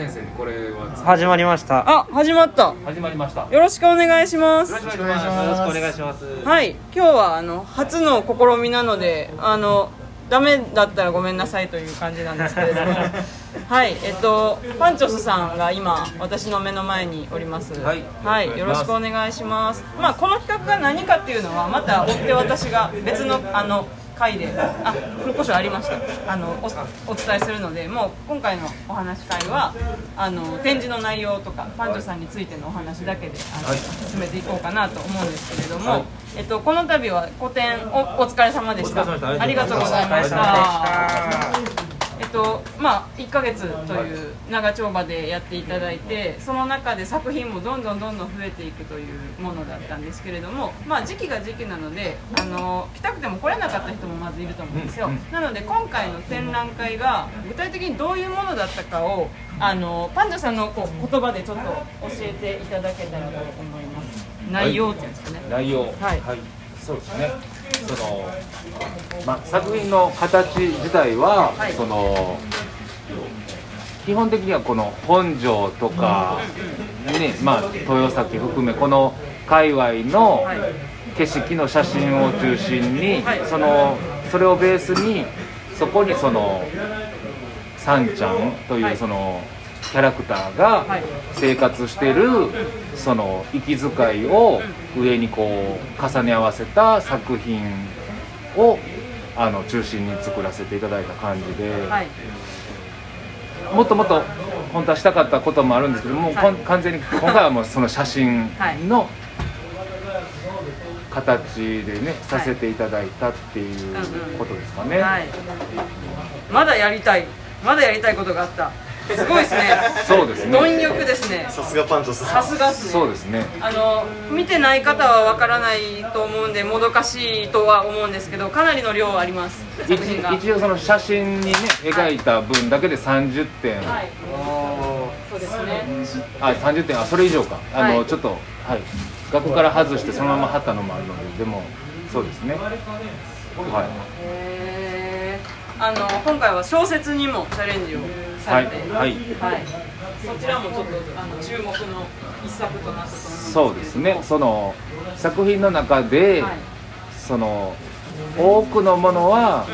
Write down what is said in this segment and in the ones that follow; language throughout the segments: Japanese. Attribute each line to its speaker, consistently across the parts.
Speaker 1: 先生にこれは。
Speaker 2: 始まりました。
Speaker 3: あ始まった。
Speaker 1: 始まりました。
Speaker 3: よろしくお願いします。
Speaker 1: よろしくお
Speaker 2: よろしく
Speaker 1: 願いします
Speaker 2: お願いします。
Speaker 3: はい。今日はあの初の試みなのであのダメだったらごめんなさいという感じなんですけれども。はい。えっとパンチョスさんが今私の目の前におります。
Speaker 1: はい。
Speaker 3: はい、よろしくお願いします。まあこの企画が何かっていうのはまた追って私が別のあの回であ黒胡椒ありました。あのおお伝えするのでもう今回のお話し会はあの展示の内容とかパンチョさんについてのお話だけであの、
Speaker 1: はい。
Speaker 3: 進めていこうかなと思うんですけれども、
Speaker 1: はい。
Speaker 3: えっと、この度は個展おお疲れ様でした。ありがとうございまし
Speaker 2: た
Speaker 3: とまあ、1ヶ月という長丁場でやっていただいてその中で作品もどんどんどんどん増えていくというものだったんですけれども、まあ、時期が時期なのであの来たくても来れなかった人もまずいると思うんですよ、なので今回の展覧会が具体的にどういうものだったかをあのパンダさんのこう言葉でちょっと教えていただけたらと思います。内容っていうんですかね、
Speaker 1: 内容。
Speaker 3: はい。
Speaker 1: そうですねその、まあ、作品の形自体は、
Speaker 3: はい。
Speaker 1: その基本的にはこの本庄とか、ねまあ、豊崎含めこの界隈の
Speaker 3: はい。
Speaker 1: 景色の写真を中心に、
Speaker 3: はい。
Speaker 1: そのそれをベースにそこにそのさんちゃんとい
Speaker 3: はい。
Speaker 1: うそのキャラクターが
Speaker 3: はい。
Speaker 1: 生活してるその息遣いを上にこう重ね合わせた作品をあの中心に作らせていただいた感じで、
Speaker 3: はい。
Speaker 1: もっともっと本当はしたかったこともあるんですけども、う
Speaker 3: はい。
Speaker 1: 完全に今回はもうその写真の形でね、させていただいたっていうことですかね。
Speaker 3: はい、まだやりたい。まだやりたいことがあったすごいですね。
Speaker 1: そうですね。
Speaker 3: 貪欲ですね。
Speaker 4: さすがパンチョス
Speaker 3: さすがね。
Speaker 1: そうですね。
Speaker 3: あの見てない方はわからないと思うんでもどかしいとは思うんですけどかなりの量あります。
Speaker 1: 一応その写真にね描いた分だけで30点、
Speaker 3: はい。そうですね。
Speaker 1: あ30点。あそれ以上か。あの、
Speaker 3: はい。
Speaker 1: ちょっとはい。額から外してそのまま貼ったのもあるのででもそうですね。はい。
Speaker 3: あの今回は小説にもチャレンジをされて
Speaker 1: はいはい。
Speaker 3: はい。そちらもちょっとあの注目の一作となったと思うんです。
Speaker 1: そうですね。その作品の中で、
Speaker 3: はい。
Speaker 1: その多くのものは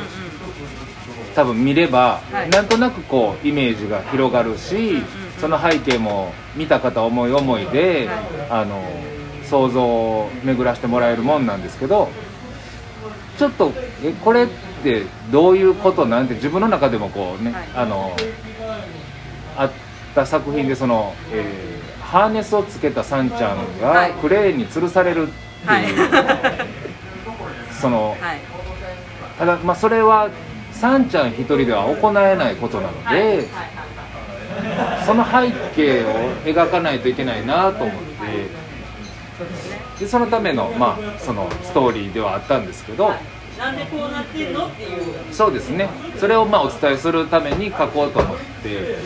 Speaker 1: 多分見れば、
Speaker 3: はい。
Speaker 1: なんとなくこうイメージが広がるし、その背景も見た方思い思いで、あの想像を巡らしてもらえるもんなんですけどちょっとえこれってどういうことなんて自分の中でもこうね、
Speaker 3: はい。
Speaker 1: あのあった作品でその、えーハーネスをつけたサンちゃん
Speaker 3: はい。
Speaker 1: がクレーンに吊るされるって
Speaker 3: はい。
Speaker 1: いう、その
Speaker 3: はい。
Speaker 1: ただまあそれはサンちゃん一人では行えないことなので、
Speaker 3: はいはいはい。
Speaker 1: その背景を描かないといけないなと思って
Speaker 3: で
Speaker 1: そのための,、まあそのストーリーではあったんですけど、
Speaker 3: はい。なんでこうなってんのっていう。
Speaker 1: そうですね。それをまあお伝えするために書こうと思って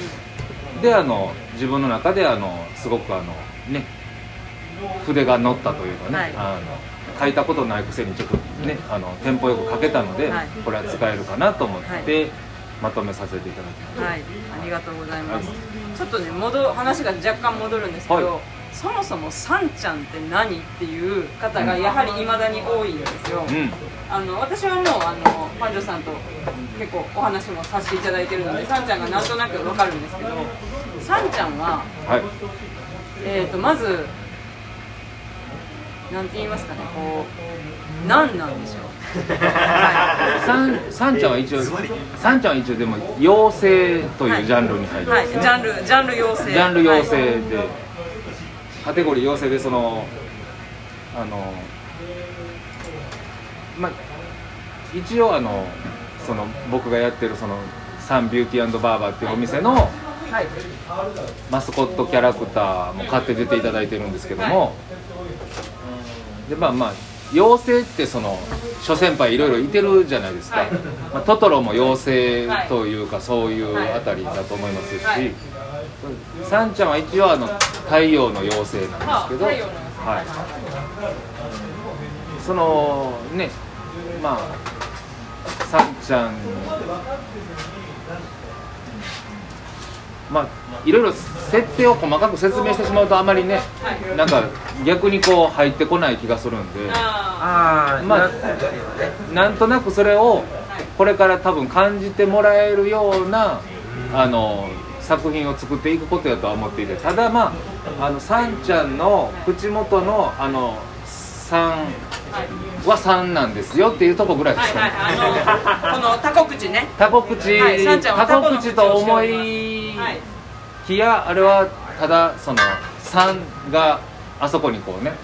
Speaker 1: であの自分の中であのすごくあのね筆が乗ったというかね、
Speaker 3: はい。
Speaker 1: あの書いたことないくせにちょっとねあのテンポよく書けたので、
Speaker 3: はい。
Speaker 1: これは使えるかなと思って、
Speaker 3: は
Speaker 1: まとめさせていただきました。
Speaker 3: はい、ありがとうございます。
Speaker 1: はい。
Speaker 3: ちょっとね、戻話が若干戻るんですけど、
Speaker 1: はい。
Speaker 3: そもそもさんちゃんって何っていう方がやはり未だに多いんですよ。
Speaker 1: うん
Speaker 3: あの私はもうあのパンジョさんと結構お話もさせていただいてるので、さんちゃんがなんとなくわかるんですけど、さんちゃんは
Speaker 1: はい。
Speaker 3: えっ、とまずなんて言いますかね、こう何なんでしょう。は
Speaker 1: サンサンちゃんは一応サンちゃんは一応でも妖精というジャンルに入
Speaker 3: い、はい、ジャンルジャンル養成。
Speaker 1: ジャンル妖精
Speaker 3: はい。
Speaker 1: で、カテゴリー妖精でそのあのまあ一応あのその僕がやってるそのサンビューティーバーバーっていうお店の
Speaker 3: はい。
Speaker 1: マスコットキャラクターも買って出ていただいてるんですけども、でまあまあ妖精ってその諸先輩いろいろいてるじゃないですか、
Speaker 3: はい。
Speaker 1: まあ、トトロも妖精というか、そういう
Speaker 3: はい。
Speaker 1: あたりだと思いますし、
Speaker 3: はい。
Speaker 1: サンちゃんは一応あの太陽の妖精なんですけど、
Speaker 3: は
Speaker 1: い、そのねまあサンちゃん。まあいろいろ設定を細かく説明してしまうとあまりね
Speaker 3: はい
Speaker 1: なんか逆にこう入ってこない気がするんで。まあ
Speaker 2: な
Speaker 1: なんとなくそれをこれから多分感じてもらえるようなあの作品を作っていくことやとは思っていて。ただまああのさんちゃんの口元のあの3
Speaker 3: あはい
Speaker 1: は3なんですよっていうとこぐらいで
Speaker 3: はい
Speaker 1: すかね、
Speaker 3: はいあのこのタコ口ね。
Speaker 1: タコ口、
Speaker 3: はいさんちゃんは
Speaker 1: タコ口と思い
Speaker 3: はい
Speaker 1: きやあれはただその3があそこにこうね
Speaker 3: はい。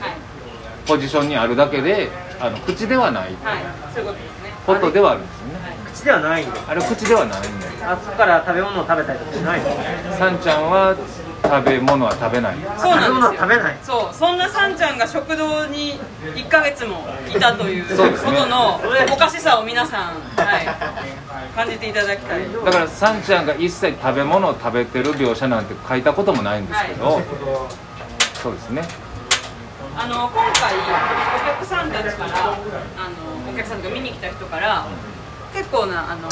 Speaker 1: ポジションにあるだけであの口ではない。
Speaker 3: はい。そういうことですね。
Speaker 1: ことではあるんですよね。
Speaker 2: 口ではないんです
Speaker 1: あれ口ではないんだよ。
Speaker 2: あそこから食べ物を食べたりとかしないの？
Speaker 1: さんちゃんは食べ物は食べない。
Speaker 3: そうなんですよ。
Speaker 2: 食べ物は食べない。
Speaker 3: そう。そんなさんちゃんが食堂に1ヶ月もいたという
Speaker 1: そうですね。
Speaker 3: ことのおかしさを皆さん、はい、感じていただきたい。
Speaker 1: だからさんちゃんが一切食べ物を食べてる描写なんて書いたこともないんですけど、そうですね。
Speaker 3: あの今回お客さんたちからあのお客さんが見に来た人から結構なあの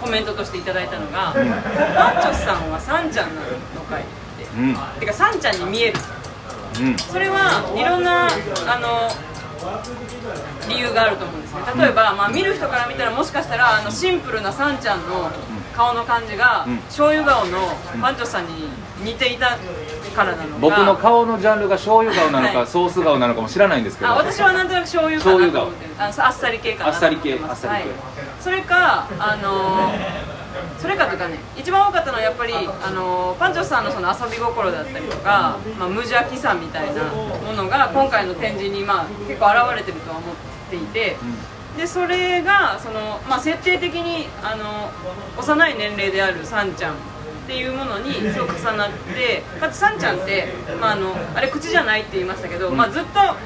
Speaker 3: コメントとしていただいたのが「パンチョスさんはさんちゃんなのかい?」って。
Speaker 1: うん。
Speaker 3: てかさんちゃんに見える。
Speaker 1: うん。
Speaker 3: それはいろんなあの理由があると思うんですね。例えば、まあ、見る人から見たらもしかしたらあのシンプルなさんちゃんの顔の感じが、
Speaker 1: うん。
Speaker 3: 醤油顔のパンチョスさんに似ていたからなのか
Speaker 1: 僕の顔のジャンルが醤油顔なのか、
Speaker 3: はい。
Speaker 1: ソース顔なのかも知らないんですけど。
Speaker 3: あ私はなんとなく醤油かなと思ってるあのあっさり系かなと思ってます。
Speaker 1: あっさり系
Speaker 3: はい。それかあのそれかというかね一番多かったのはやっぱりあ。のパンチョスさんのその遊び心だったりとか、まあ、無邪気さみたいなものが今回の展示に、まあ、結構現れてるとは思っていて、でそれがその、まあ、設定的にあの幼い年齢であるさんちゃんっていうものにすごく重なってかつさんちゃんって、まあ、あのあれ口じゃないって言いましたけど、まあ、ずっとあ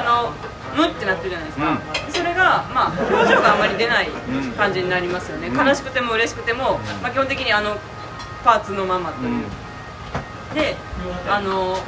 Speaker 3: のムってなってるじゃないですか、それが、まあ、表情があまり出ない感じになりますよね、悲しくても嬉しくても、まあ、基本的にあのパーツのままという、であの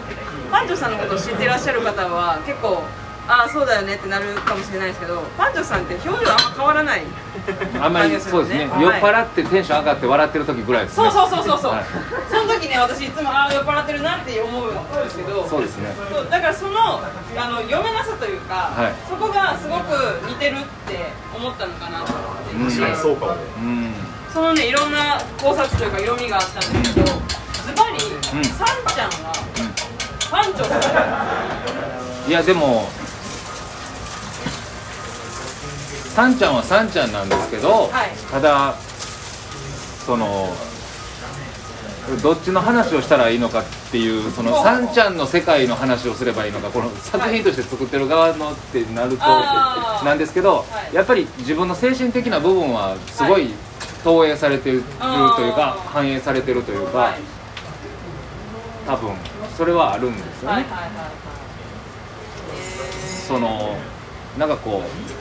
Speaker 3: パンチョさんのことを知ってらっしゃる方は結構ああそうだよねってなるかもしれないですけどパンチョさんって表情あんま変わらない
Speaker 1: あんまりそうですね、
Speaker 3: はい
Speaker 1: 酔っ払ってテンション上がって笑ってる時ぐらいですね。
Speaker 3: そうそうそうそうそう、
Speaker 1: はい。
Speaker 3: その時ね私いつもああ酔っ払ってるなって思うんですけど
Speaker 1: そうですね。
Speaker 3: そうだからそのあの読めなさというか、
Speaker 1: はい。
Speaker 3: そこがすごく似てるって思ったのかなと思って
Speaker 4: そうかもね。
Speaker 1: うん。
Speaker 3: そのねいろんな考察というか読みがあったんですけどズバリ、
Speaker 1: うん。
Speaker 3: サンちゃんは、パンチョさん。
Speaker 1: いやでもさんちゃんはさんちゃんなんですけど、
Speaker 3: はい。
Speaker 1: ただそのどっちの話をしたらいいのかっていうその
Speaker 3: ほう。
Speaker 1: さんちゃんの世界の話をすればいいのかこの作品として作ってる側のってなるとなんですけど、
Speaker 3: はい。
Speaker 1: やっぱり自分の精神的な部分はすごい投影されてるというか反映されてるというか、
Speaker 3: はい。
Speaker 1: 多分それはあるんですよね。そのなんかこう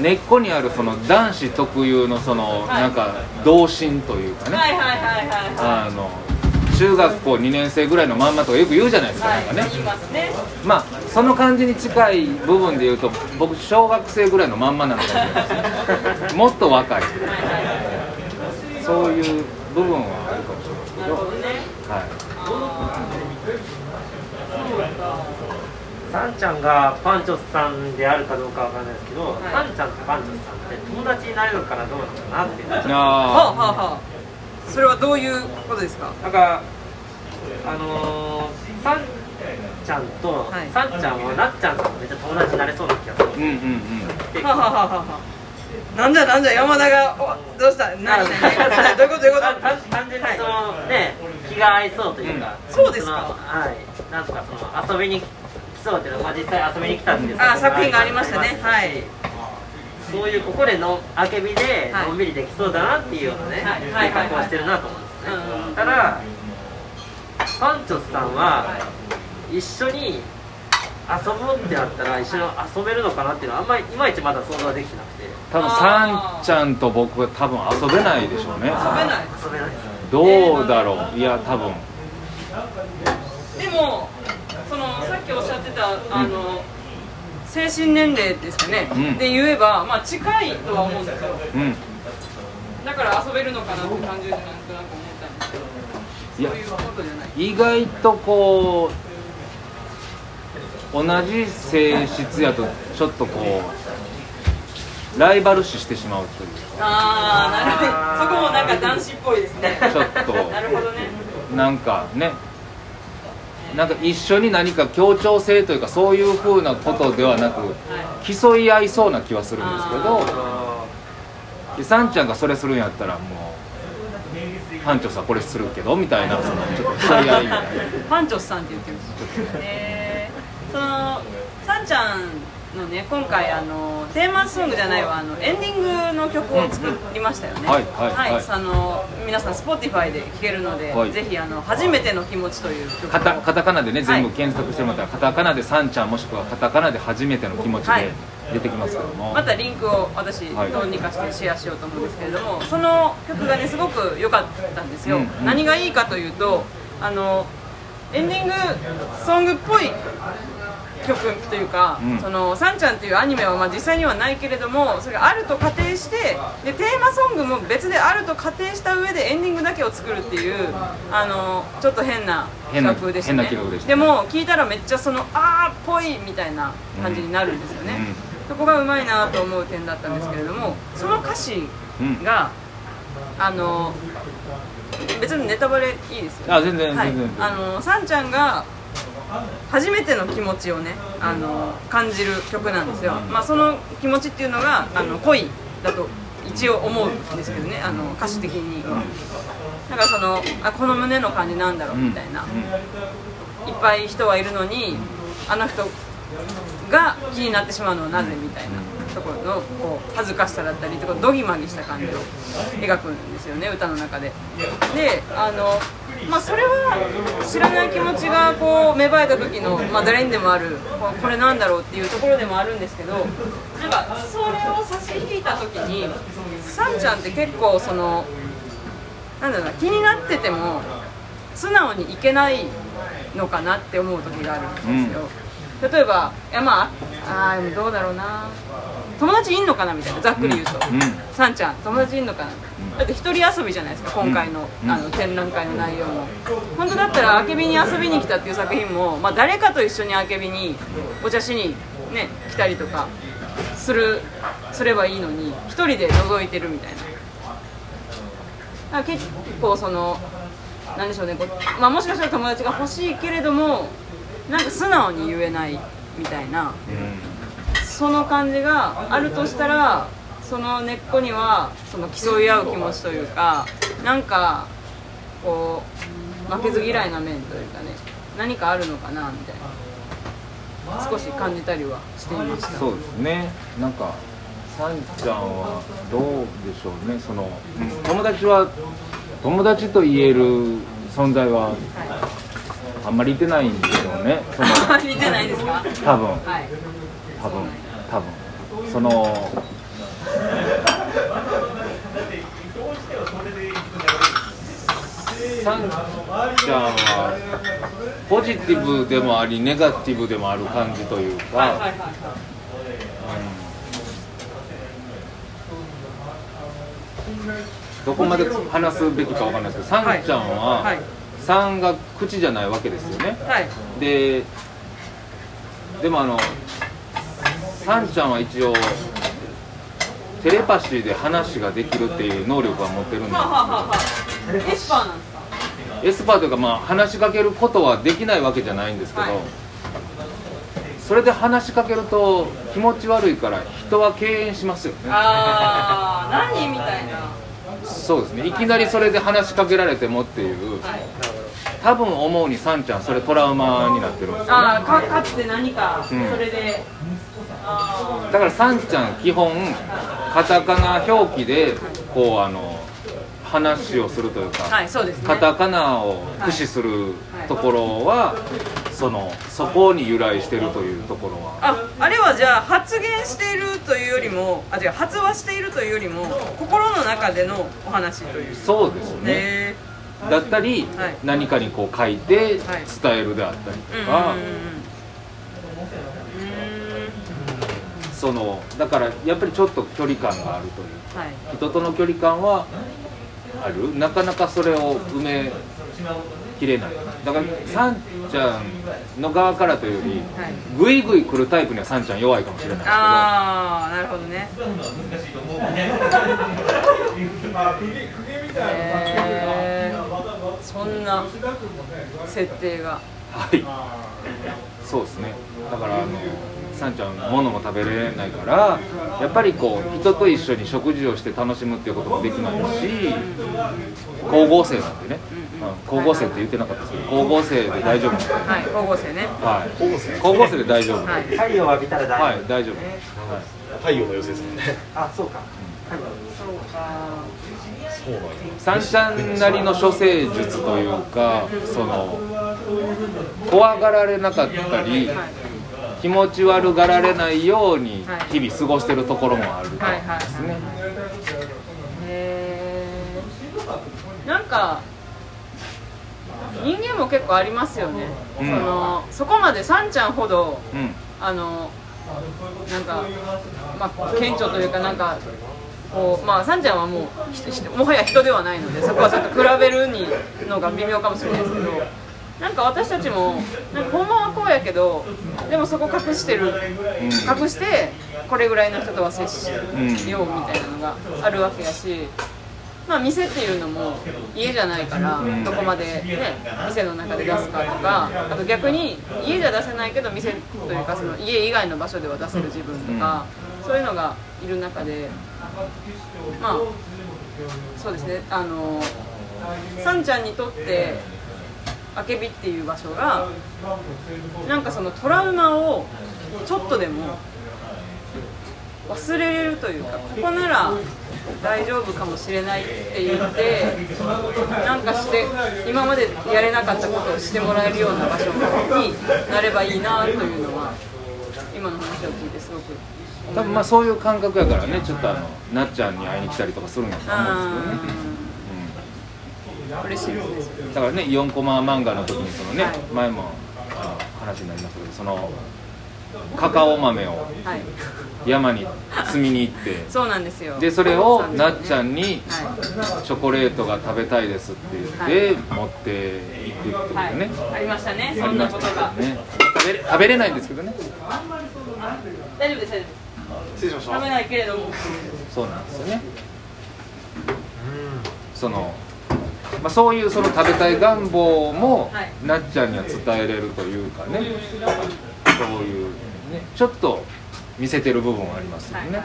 Speaker 1: 根っこにあるその男子特有のその、
Speaker 3: はい。
Speaker 1: なんか童心というかね、
Speaker 3: はいはいはいはいはい。
Speaker 1: あの中学校2年生ぐらいのまんまとかよく言うじゃないですか、
Speaker 3: はい。
Speaker 1: なんかね。
Speaker 3: ま
Speaker 1: あその感じに近い部分で言うと僕小学生ぐらいのまんまなのかもしれないですね。もっと若い。
Speaker 3: はいはいはい。
Speaker 1: そういう部分はあるかもしれないですけど、
Speaker 3: なるほどね
Speaker 1: は
Speaker 2: さんちゃんがパンチョスさんであるかどうかわかんないですけど、
Speaker 3: い。
Speaker 2: さんちゃんとパンチョスさんって友達になれるからどうなのかなっていう
Speaker 1: い、
Speaker 3: はあ
Speaker 1: あ
Speaker 3: はあはあ。それはどういうことですか？
Speaker 2: なんかあのー、さんちゃんと、
Speaker 3: はい。
Speaker 2: さんちゃんはなっちゃんさんとめっちゃ友達になれそうな気がする
Speaker 1: ーうんうんうん。
Speaker 2: で
Speaker 3: はあはあはあはあ。なんだなんだ山田がおどうした何何何どういうことどういうこと？
Speaker 2: 単単純にその、ね気が合いそうというか、
Speaker 3: うんそうですか。
Speaker 2: のはい。なんとかその遊びに来そうっていうのは、まあ、実際遊びに来たっていう
Speaker 3: あ作品がありましたね。はい。
Speaker 2: そういうここでのあけびで
Speaker 3: はい。
Speaker 2: のんびりできそうだなっていうようなね、
Speaker 3: はい。はい。
Speaker 2: 性格をしてるなと思うんですね、
Speaker 3: うんうん
Speaker 2: ただパンチョスさんは一緒に遊ぶってなったら一緒に遊べるのかなっていうのはあんまりいまいちまだ想像はできてなくて。
Speaker 1: 多分さんちゃんと僕は多分遊べないでしょうね。
Speaker 3: 遊べない。
Speaker 2: 遊べないです
Speaker 1: どうだろう。いや多分。
Speaker 3: でもそのさっきおっしゃってたあの、精神年齢ですかね、
Speaker 1: うん。
Speaker 3: で言えば、まあ、近いとは思うんですよ。
Speaker 1: うん。
Speaker 3: だから遊べるのかなって感じでなんとなく思うん
Speaker 1: いや。
Speaker 3: そういうことじゃない。
Speaker 1: 意外とこう同じ性質やとちょっとこうライバル視してしまうという
Speaker 3: ああなるほど。そこもなんか男子っぽいですね。
Speaker 1: ちょっと。
Speaker 3: なるほどね。
Speaker 1: なんかねなんか一緒に何か協調性というかそういうふうなことではなく競い合いそうな気はするんですけど
Speaker 2: あ
Speaker 1: でサンちゃんがそれするんやったらもう班長さんこれするけどみたいなそのちょっと 競い合いみたいな。
Speaker 3: パンチョスさんって言ってるんですよ。え。ー、そのさんちゃんのね今回あのテーマソングじゃないわあのエンディングの曲を作りましたよね、
Speaker 1: はいはいはい
Speaker 3: あの皆さん Spotify で聴けるので、
Speaker 1: はい。
Speaker 3: ぜひあの「初めての気持ち」という曲を。
Speaker 1: カタカタカナでね全部
Speaker 3: はい
Speaker 1: 検索してもらったら、カタカナでサンちゃんもしくはカタカナで初めての気持ち
Speaker 3: はい。
Speaker 1: で出てきますけども、
Speaker 3: またリンクを私
Speaker 1: はい。
Speaker 3: どうにかしてシェアしようと思うんですけれどもその曲がねすごく良かったんですよ、
Speaker 1: うんうん。
Speaker 3: 何がいいかというとあのエンディングソングっぽい曲というか、
Speaker 1: うん。
Speaker 3: そのさんちゃんっていうアニメはまあ実際にはないけれどもそれがあると仮定してでテーマソングも別であると仮定した上でエンディングだけを作るっていうあのちょっと変な企画でしたね。
Speaker 1: で
Speaker 3: も聞いたらめっちゃそのあーっぽいみたいな感じになるんですよね、そこがうまいなと思う点だったんですけれどもその歌詞が、あの別にネタバレいいですよ、
Speaker 1: あ全然
Speaker 3: はい。
Speaker 1: 全然。
Speaker 3: あのさんちゃんが初めての気持ちをねあの感じる曲なんですよ、まあ、その気持ちっていうのがあの恋だと一応思うんですけどねあの歌詞的に。だからそのあこの胸の感じなんだろうみたいな、いっぱい人はいるのにあの人が気になってしまうのはなぜみたいな。ところのこう恥ずかしさだったりとかドギマギした感じを描くんですよね歌の中で。であのまあ、それは知らない気持ちがこう芽生えた時の、まあ、誰にでもあるここれなんだろうっていうところでもあるんですけどなんかそれを差し引いた時にさんちゃんって結構そのなんだろうな気になってても素直にいけないのかなって思う時があるんですよ、例えばいやまああどうだろうな友達いんのかなみたいなざっくり言うと、
Speaker 1: うん。うん
Speaker 3: さんちゃん友達いんのかな、だって一人遊びじゃないですか今回の,、
Speaker 1: うん
Speaker 3: あの展覧会の内容も。本当だったらあけびに遊びに来たっていう作品も、まあ、誰かと一緒にあけびにお茶しにね来たりとかするすればいいのに一人で覗いてるみたいな。結構そのなんでしょうねこう、まあ、もしかしたら友達が欲しいけれどもなんか素直に言えないみたいなその感じがあるとしたらその根っこにはその競い合う気持ちというかなんかこう負けず嫌いな面というかね何かあるのかなみたいな。少し感じたりはしていました。
Speaker 1: そうですね。なんかさんちゃんはどうでしょうね。そのうん友達は友達と言える存在はあんまりいてないんでしょうね。その
Speaker 3: はい似てないですか？
Speaker 1: 多分。
Speaker 3: はい。
Speaker 1: 多分多分。そのさんちゃんはポジティブでもありネガティブでもある感じというか、どこまで話すべきかわかんないですけど、さんちゃんは、
Speaker 3: はい。
Speaker 1: 3が口じゃないわけですよね。
Speaker 3: はい。
Speaker 1: で、でもあの、さんちゃんは一応、テレパシーで話ができるっていう能力は持ってるんで
Speaker 3: はあ、はあはあはあエスパーなんですか？
Speaker 1: エスパーというか、まあ、話しかけることはできないわけじゃないんですけど、
Speaker 3: はい
Speaker 1: それで話しかけると気持ち悪いから人は敬遠しますよね。
Speaker 3: ああ何？みたいな。
Speaker 1: そうですね。いきなりそれで話しかけられてもっていう。
Speaker 3: はい。
Speaker 1: 多分思うにさんちゃんそれトラウマになってるんですよね。
Speaker 3: ああかかつて何かそ
Speaker 1: うん
Speaker 3: れで、あ
Speaker 1: だからさんちゃん基本カタカナ表記でこうあの話をするというか、
Speaker 3: あはいそうですね。
Speaker 1: カタカナを駆使するところは、そのそこに由来してるというところは。
Speaker 3: ああれはじゃあ発言しているというよりもあ違う発話しているというよりも心の中でのお話という。
Speaker 1: そうですね。
Speaker 3: へ
Speaker 1: だったり、
Speaker 3: はい。
Speaker 1: 何かにこう書いて伝
Speaker 3: はい。
Speaker 1: えるであったり
Speaker 3: えうん
Speaker 1: とか、
Speaker 3: うんうん
Speaker 1: そのだからやっぱりちょっと距離感があるという
Speaker 3: うんはい。
Speaker 1: 人との距離感はある。なかなかそれを埋めきれない。だからさんちゃんの側からというより
Speaker 3: はい。
Speaker 1: ぐいぐい来るタイプにはさんちゃん弱いかもしれない
Speaker 3: ああなるほどね。そんな設定が。
Speaker 1: はい。そうですね。だからあのさんちゃん物も食べれないからやっぱりこう人と一緒に食事をして楽しむっていうこともできないし光合成なんでね、うん光合成って言ってなかったですけど光合成で大丈夫？なんで
Speaker 3: はい光合成ね。
Speaker 1: はい。
Speaker 4: 光合成
Speaker 1: 光合成で大丈夫。
Speaker 3: はい。
Speaker 2: 太陽を浴びたら大丈夫、
Speaker 1: はい大丈夫。
Speaker 3: ね
Speaker 4: 太陽の寄せですもんね。
Speaker 2: あそうか。
Speaker 3: そうか
Speaker 4: そうなんや
Speaker 1: さんちゃんなりの処世術というかその怖がられなかったり
Speaker 3: はい
Speaker 1: 気持ち悪がられないように
Speaker 3: はい。
Speaker 1: 日々過ごしてるところもある
Speaker 3: はいはい
Speaker 1: ですね
Speaker 3: へえんか人間も結構ありますよね、
Speaker 1: うん。
Speaker 3: そのそこまでさんちゃんほど
Speaker 1: うん。
Speaker 3: あのなんか、まあ、顕著というかなんかこうまあさんちゃんはもうもはや人ではないのでそこはちょっと比べるにのが微妙かもしれないですけどなんか私たちもなんかほんまはこうやけどでもそこ隠してる、隠してこれぐらいの人とは接しようみたいなのがあるわけやし。まあ、店っていうのも家じゃないから
Speaker 1: ん。
Speaker 3: どこまで、ね、店の中で出すかとかあと逆に家じゃ出せないけど店というかその家以外の場所では出せる自分とか、そういうのがいる中でまあそうですねあのさんちゃんにとってあけびっていう場所がなんかそのトラウマをちょっとでも忘れれるというかここなら大丈夫かもしれないって言ってなんかして今までやれなかったことをしてもらえるような場所になればいいなというのは今の話を聞いてすごく
Speaker 1: 多分まあそういう感覚やからねちょっとあのなっちゃんに会いに来たりとかするんやと思うんですけどね、
Speaker 3: 嬉しいです。
Speaker 1: だからね4コマ漫画の時にそのね、
Speaker 3: はい。
Speaker 1: 前も話になりましたけどそのカカオ豆を
Speaker 3: はい。
Speaker 1: 山に摘みに行って。
Speaker 3: そうなんですよ。
Speaker 1: でそれをなっちゃんに
Speaker 3: は
Speaker 1: チョコレートが食べたいですって言って持っていくっていう
Speaker 3: い、はい。
Speaker 1: ね、
Speaker 3: ありましたね。
Speaker 1: あ
Speaker 3: そんなことが、
Speaker 1: ね食べれ食べれないんですけどね。
Speaker 3: 大丈夫です大丈夫です。
Speaker 4: 失礼しました。
Speaker 3: 食べないけれども。
Speaker 1: そうなんですよね。その、まあ、そういうその食べたい願望も、
Speaker 3: はい。
Speaker 1: なっちゃんには伝えれるというかね。そういうね。ちょっと見せてる部分はありますよね、
Speaker 3: は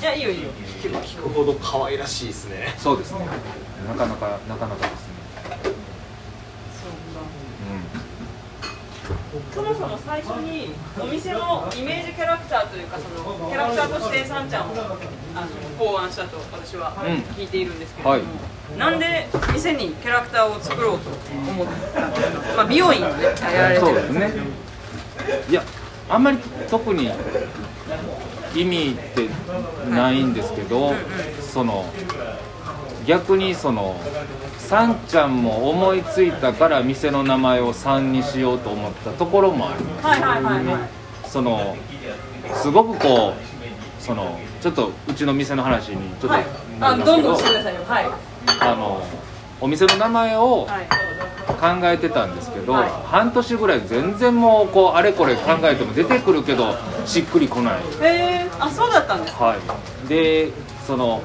Speaker 3: いやいいよいいよ。
Speaker 4: 聞けば聞くほど可愛らしいですね。
Speaker 1: そうですね。なかなかなかなかですね、
Speaker 3: そもそも最初にお店のイメージキャラクターというかそのキャラクターとしてさんちゃんをあの考案したと私は
Speaker 1: うん。
Speaker 3: 聞いているんですけれども、
Speaker 1: はい。
Speaker 3: なんで店にキャラクターを作ろうと思ったんですか、まあ、美容院をねやられてる
Speaker 1: そうですね。いやあんまり特に意味ってないんですけど、その逆にそのさんちゃんも思いついたから店の名前を「さん」にしようと思ったところもあります。
Speaker 3: はいはいはいはい。
Speaker 1: そのすごくこうそのちょっとうちの店の話にちょっと
Speaker 3: はい。
Speaker 1: な
Speaker 3: あどんどんしてくださいよ。はい。
Speaker 1: あのお店の名前を
Speaker 3: はい
Speaker 1: 考えてたんですけど、
Speaker 3: はい。
Speaker 1: 半年ぐらい全然もうこうあれこれ考えても出てくるけどしっくりこない、
Speaker 3: へえあそうだったんですか。
Speaker 1: はい、でその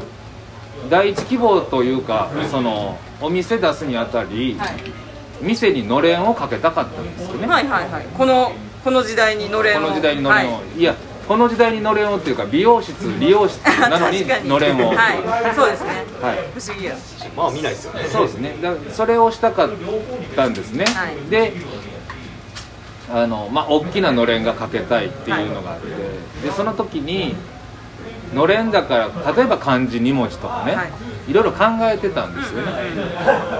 Speaker 1: 第一希望というかそのお店出すにあたり、
Speaker 3: はい。
Speaker 1: 店にのれんをかけたかったんですよね、
Speaker 3: はいはいはい。このこの時代にのれんを。
Speaker 1: この時代にのれんを、、
Speaker 3: はい。
Speaker 1: やこの時代にのれんをっていうか美容室理容室なのにのれんを、
Speaker 3: はい。そうですね。
Speaker 1: はい。
Speaker 3: 不思議や。
Speaker 4: まあ見ないですよね。
Speaker 1: そうですね。だそれをしたかったんですね、
Speaker 3: はい。
Speaker 1: であのまあ大きなのれんがかけたいっていうのがあって、でその時にのれんだから例えば漢字2文字とかね、
Speaker 3: はい
Speaker 1: い、ろいろ考えてたんですよね、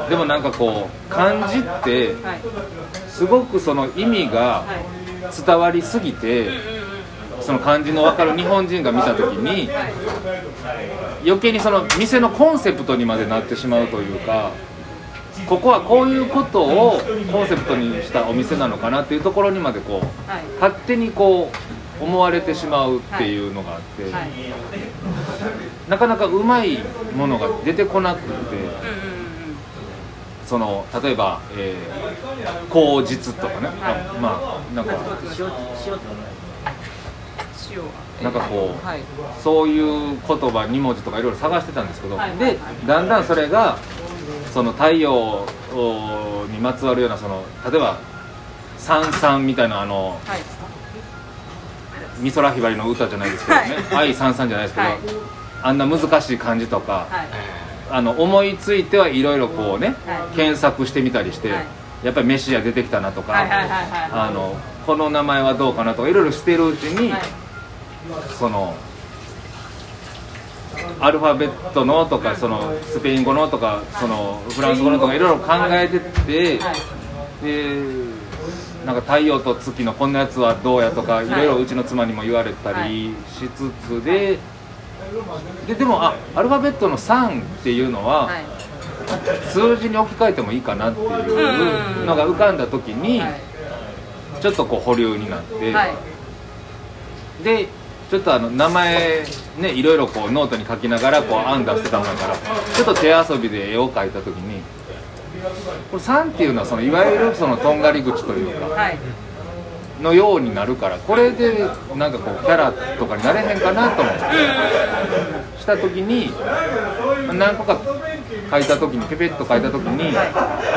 Speaker 1: でもなんかこう漢字って
Speaker 3: はい。
Speaker 1: すごくその意味が
Speaker 3: はい。
Speaker 1: 伝わりすぎて、その漢字の分かる日本人が見た時に余計にその店のコンセプトにまでなってしまうというかここはこういうことをコンセプトにしたお店なのかなっていうところにまでこう
Speaker 3: はい。
Speaker 1: 勝手にこう思われてしまうっていうのがあって、
Speaker 3: はい
Speaker 1: なかなかうまいものが出てこなくてその例えば、えー口実とかね、あまあなんかなんかこう
Speaker 3: はい。
Speaker 1: そういう言葉2文字とかいろいろ探してたんですけど、
Speaker 3: はい。
Speaker 1: でだんだんそれがその太陽にまつわるようなその例えば「三三」みたいなあの
Speaker 3: はい。
Speaker 1: 美空ひばりの歌じゃないですけどね「愛三三」じゃないですけど、
Speaker 3: はい
Speaker 1: あんな難しい漢字とか、
Speaker 3: はい。
Speaker 1: あの思いついてはいろいろこうね、
Speaker 3: はい。
Speaker 1: 検索してみたりして、
Speaker 3: はい。
Speaker 1: やっぱりメシア出てきたなとか、この名前はどうかなとかいろいろしてるうちに、
Speaker 3: はい。
Speaker 1: そのアルファベットのとかそのスペイン語のとかそのフランス語のとかいろいろ考えてって、
Speaker 3: はい。
Speaker 1: でなんか太陽と月のこんなやつはどうやとかい。ろいろうちの妻にも言われたりしつつで。ででもあアルファベットの3っていうのは、
Speaker 3: はい。
Speaker 1: 数字に置き換えてもいいかなっていうのが浮かんだ時に、
Speaker 3: はい。
Speaker 1: ちょっとこう保留になって、
Speaker 3: はい。
Speaker 1: でちょっとあの名前ねいろいろこうノートに書きながらこう案出してたもんだからちょっと手遊びで絵を描いた時にこれ3っていうのはそのいわゆるそのとんがり口というか
Speaker 3: はい
Speaker 1: のようになるからこれでなんかこうキャラとかになれへんかなと思ってした時に何個か書いた時にペペッと書いた時に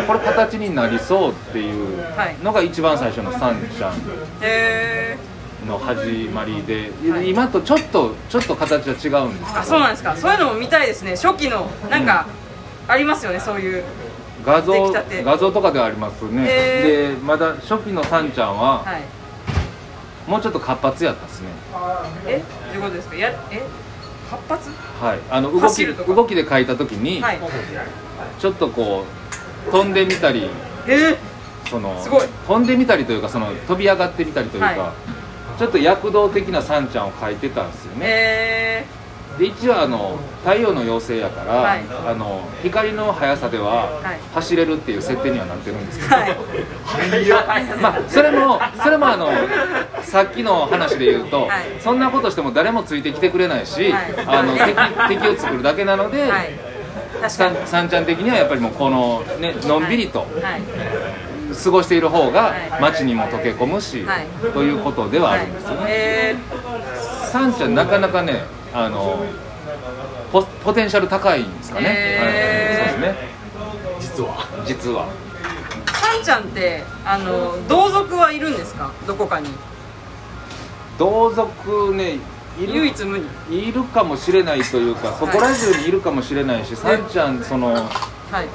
Speaker 1: これ形になりそうっていうのが一番最初のサンちゃんの始まりで、今とちょっとちょっと形は違うんですけど。
Speaker 3: あそうなんですか。そういうのも見たいですね。初期のなんかありますよねそういう
Speaker 1: 画像画像とかではありますね、
Speaker 3: へ
Speaker 1: でまだ初期のサンちゃんは
Speaker 3: はい
Speaker 1: もうちょっと活発やったですね。
Speaker 3: え？どういうことですか？やえ？活発？
Speaker 1: はい。あの動き動きで書いた時に、
Speaker 3: はい。
Speaker 1: ちょっとこう飛んでみたり
Speaker 3: え？
Speaker 1: その飛んでみたりというかその飛び上がってみたりというか、
Speaker 3: は
Speaker 1: ちょっと躍動的なサンちゃんを描いてたんですよね、
Speaker 3: え
Speaker 1: で一応あの太陽の妖精やから、
Speaker 3: はい。
Speaker 1: あの光の速さでは
Speaker 3: はい。
Speaker 1: 走れるっていう設定にはなってるんですけ
Speaker 3: ー、
Speaker 1: ど、
Speaker 3: はい。
Speaker 1: まあそれもそれもあのさっきの話で言うと、
Speaker 3: はい。
Speaker 1: そんなことしても誰もついてきてくれないし、
Speaker 3: はい。
Speaker 1: あの敵敵を作るだけなので、さ
Speaker 3: に。
Speaker 1: んさんちゃん的にはやっぱりもうこのねのんびりと
Speaker 3: はい。
Speaker 1: 過ごしている方が
Speaker 3: はい。
Speaker 1: 街にも溶け込むし、
Speaker 3: はい。
Speaker 1: ということではあるんですよね、
Speaker 3: え
Speaker 1: さんちゃんなかなかねあのポポテンシャル高いんですかね、
Speaker 3: へー。
Speaker 1: そうですね。実は。
Speaker 3: ー、さんちゃんってあの同族はいるんですか？どこかに。
Speaker 1: 同族ねいる
Speaker 3: 唯一無二。
Speaker 1: いるかもしれないというかそこら中にいるかもしれないし、さんちゃんその
Speaker 3: はい。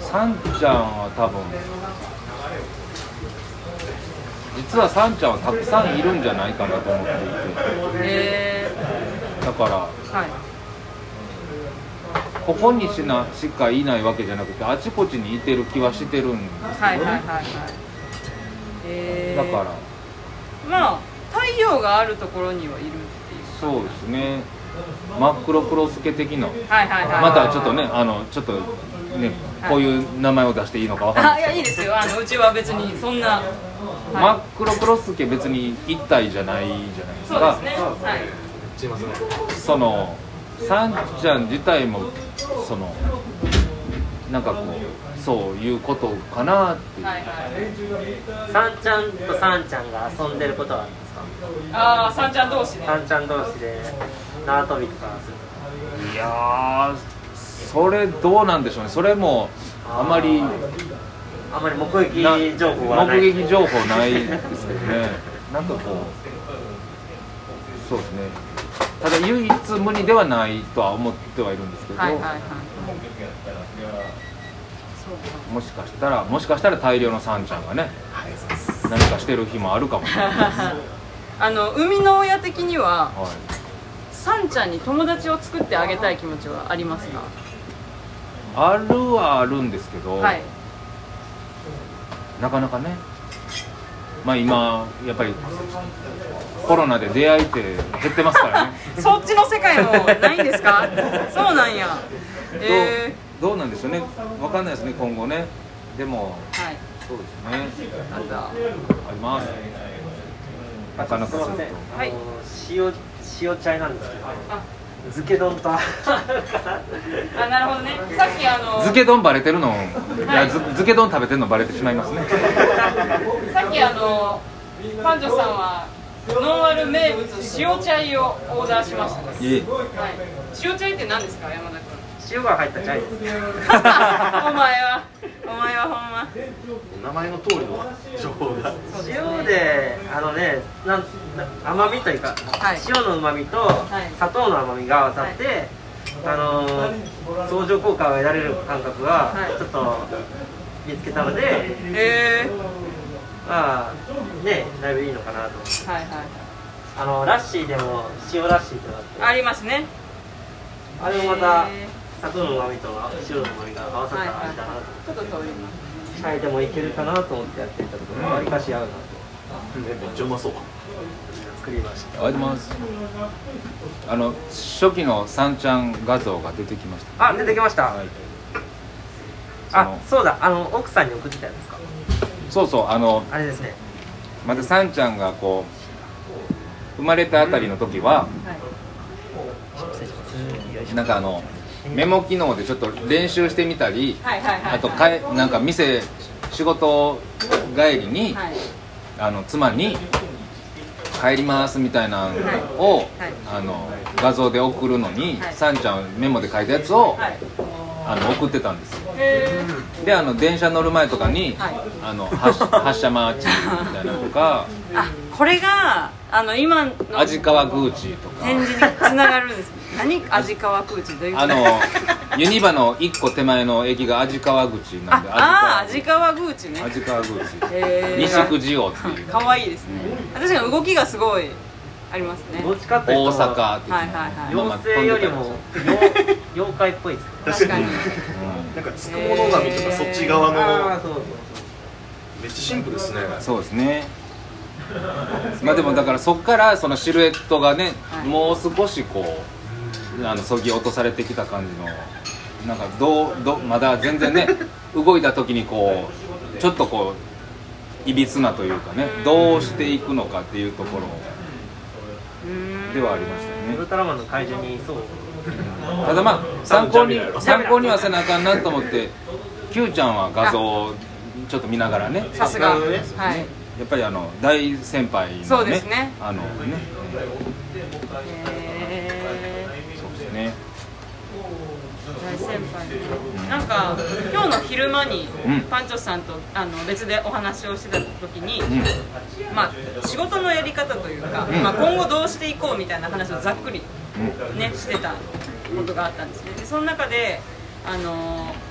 Speaker 1: さんちゃんは多分実はさんちゃんはたくさんいるんじゃないかなと思っていて。
Speaker 3: え
Speaker 1: だから
Speaker 3: ー、はい。
Speaker 1: ここにしなしかいないわけじゃなくてあちこちにいてる気はしてるんですけどね、
Speaker 3: はいはいはいはい。えー、
Speaker 1: だから。
Speaker 3: まあ太陽があるところにはいるっていう。
Speaker 1: そうですね。真っ黒クロスケ的な。
Speaker 3: はいはいはい。
Speaker 1: またちょっとねあのちょっとね
Speaker 3: はい。
Speaker 1: こういう名前を出していいのかわかんない。
Speaker 3: あいやいいですよ。あのうちは別にそんな、
Speaker 1: 真
Speaker 3: は
Speaker 1: っ黒クロスケ別に一体じゃないじゃないで
Speaker 3: い、
Speaker 1: す
Speaker 3: そう
Speaker 1: か
Speaker 3: ですね。はい。
Speaker 1: そのさんちゃん自体もそのなんかこうそういうことかなっていう、
Speaker 3: はいはい。
Speaker 2: さんちゃんとさんちゃんが遊んでることはあるんですか？
Speaker 3: ああさんちゃん同士で。
Speaker 2: さんちゃん同士で縄跳びとかする
Speaker 1: いやーそれどうなんでしょうね。それもあまり
Speaker 2: あまり目撃
Speaker 1: な
Speaker 2: 情報はない。
Speaker 1: 目撃情報ないですけどね。なんかこうそうですね。ただ唯一無二ではないとは思ってはいるんですけど、
Speaker 3: はいはいはい
Speaker 1: もしかしたらもしかしたら大量のさんちゃんがね何かしてる日もあるかもしれないです、
Speaker 3: か あの生みの親的には
Speaker 1: はい、
Speaker 3: さんちゃんに友達を作ってあげたい気持ちはありますか？
Speaker 1: あるはあるんですけど、
Speaker 3: はい。
Speaker 1: なかなかねまあ今やっぱりコロナで出会いって減ってますからね。
Speaker 3: そっちの世界もないんですか？そうなんや。え
Speaker 1: どうどうなんでしょうね。わかんないですね今後ね。でも
Speaker 3: ー、はい。
Speaker 1: そうですね。
Speaker 3: なんだ
Speaker 1: あります。なかなかちょっと。
Speaker 3: はい。
Speaker 2: 塩塩チャイなんですけど。
Speaker 3: あ
Speaker 2: 漬け丼と
Speaker 3: あな。るほどね。さっきあの
Speaker 1: 漬け丼バレてるの、い、やず漬け丼食べてるのバレてしまいますね。
Speaker 3: さっきあのパンチョさんはノンアル名物塩チャイをオーダーしました。ねはい。塩チャイって何ですか山田君
Speaker 2: 塩が入ったチャイ。です
Speaker 3: お前は。お前はほんま。
Speaker 4: 名前の通りの情報が。
Speaker 2: 塩であのねなんな甘みというか、
Speaker 3: はい。
Speaker 2: 塩のうまみと
Speaker 3: い。
Speaker 2: 砂糖の甘みが合わさって、あのー相乗効果が得られる感覚が
Speaker 3: はい。
Speaker 2: ちょっと見つけたので、
Speaker 3: へえ。
Speaker 2: まあねだいぶいいのかなと。思って
Speaker 3: はいはい。
Speaker 2: あのラッシーでも塩ラッシーってなって。
Speaker 3: ありますね。
Speaker 2: あれもまた
Speaker 3: へ
Speaker 2: 砂糖のうまみと塩のうまみが合わさった
Speaker 3: はいはい
Speaker 2: 味だなと
Speaker 3: ちょっと通ります
Speaker 2: チャイでもいけるかなと思ってやっていたところわりかし合うなと
Speaker 4: めっちゃうまそう
Speaker 2: 作りました
Speaker 1: ありがとうございますあの初期の三ちゃん画像が出てきました。
Speaker 2: あ出てきました、
Speaker 1: はい。そ
Speaker 2: あ
Speaker 1: の
Speaker 2: そうだ。あの奥さんに送ってたやつですか？
Speaker 1: そうそう。あの
Speaker 2: あれですね。
Speaker 1: またさんちゃんがこう生まれたあたりの時は
Speaker 2: 失礼しますよい。
Speaker 1: なんかあのメモ機能でちょっと練習してみたり
Speaker 3: はいはいはいはい。
Speaker 1: あとかえなんか店仕事帰りに、
Speaker 3: はい。
Speaker 1: あの妻に「帰ります」みたいなのを、あの画像で送るのに、
Speaker 3: はい。
Speaker 1: さんちゃんメモで書いたやつを、
Speaker 3: はい。
Speaker 1: あの送ってたんですよ。
Speaker 3: へ
Speaker 1: であの電車乗る前とかに、
Speaker 3: はい。
Speaker 1: あの発 発車マーチみたいなのとか
Speaker 3: ーあこれがあの今の
Speaker 1: 味川グーチとか。
Speaker 3: 展示につながるんです何？味川空地どういうこと
Speaker 1: あのユニバの一個手前の駅が味川口なんで
Speaker 3: ああー味川空地ね。
Speaker 1: 味川口。西九条っていう。
Speaker 3: 可愛いですね。確かに動きがすごいありますね。
Speaker 2: どっちかっていうと
Speaker 1: 大阪って
Speaker 3: はいはいはい。
Speaker 2: 妖精よりも妖妖怪っぽいですね
Speaker 3: 確かに。
Speaker 4: なんかつくもの紙とかそっち側
Speaker 2: あ
Speaker 4: の。
Speaker 2: あそうそう
Speaker 4: めっちゃシンプルですね。
Speaker 1: そうですね。まあでもだからそっからそのシルエットがね、
Speaker 3: はい。
Speaker 1: もう少しこうあのそぎ落とされてきた感じの。なんかどうどうまだ全然ね 動いた時にこうちょっとこういびつなというかねどうしていくのかっていうところではありましたよね。
Speaker 2: ウルトラマンの怪獣にいそう。
Speaker 1: ただまあ参考に参考にはせなあかんなと思って Q ちゃんは画像をちょっと見ながらね。
Speaker 4: さすが。ね。
Speaker 3: はい。
Speaker 1: やっぱりあの大先輩のね
Speaker 3: そうですね。
Speaker 1: あのね
Speaker 3: へ
Speaker 1: そうですね
Speaker 3: ー大先輩。ねなんか今日の昼間に
Speaker 1: うん。
Speaker 3: パンチョさんとあの別でお話をしてた時に、
Speaker 1: うん。
Speaker 3: まあ仕事のやり方というか、
Speaker 1: うん。
Speaker 3: まあ、今後どうしていこうみたいな話をざっくり
Speaker 1: うん。
Speaker 3: ねしてたことがあったんですね。でその中であのー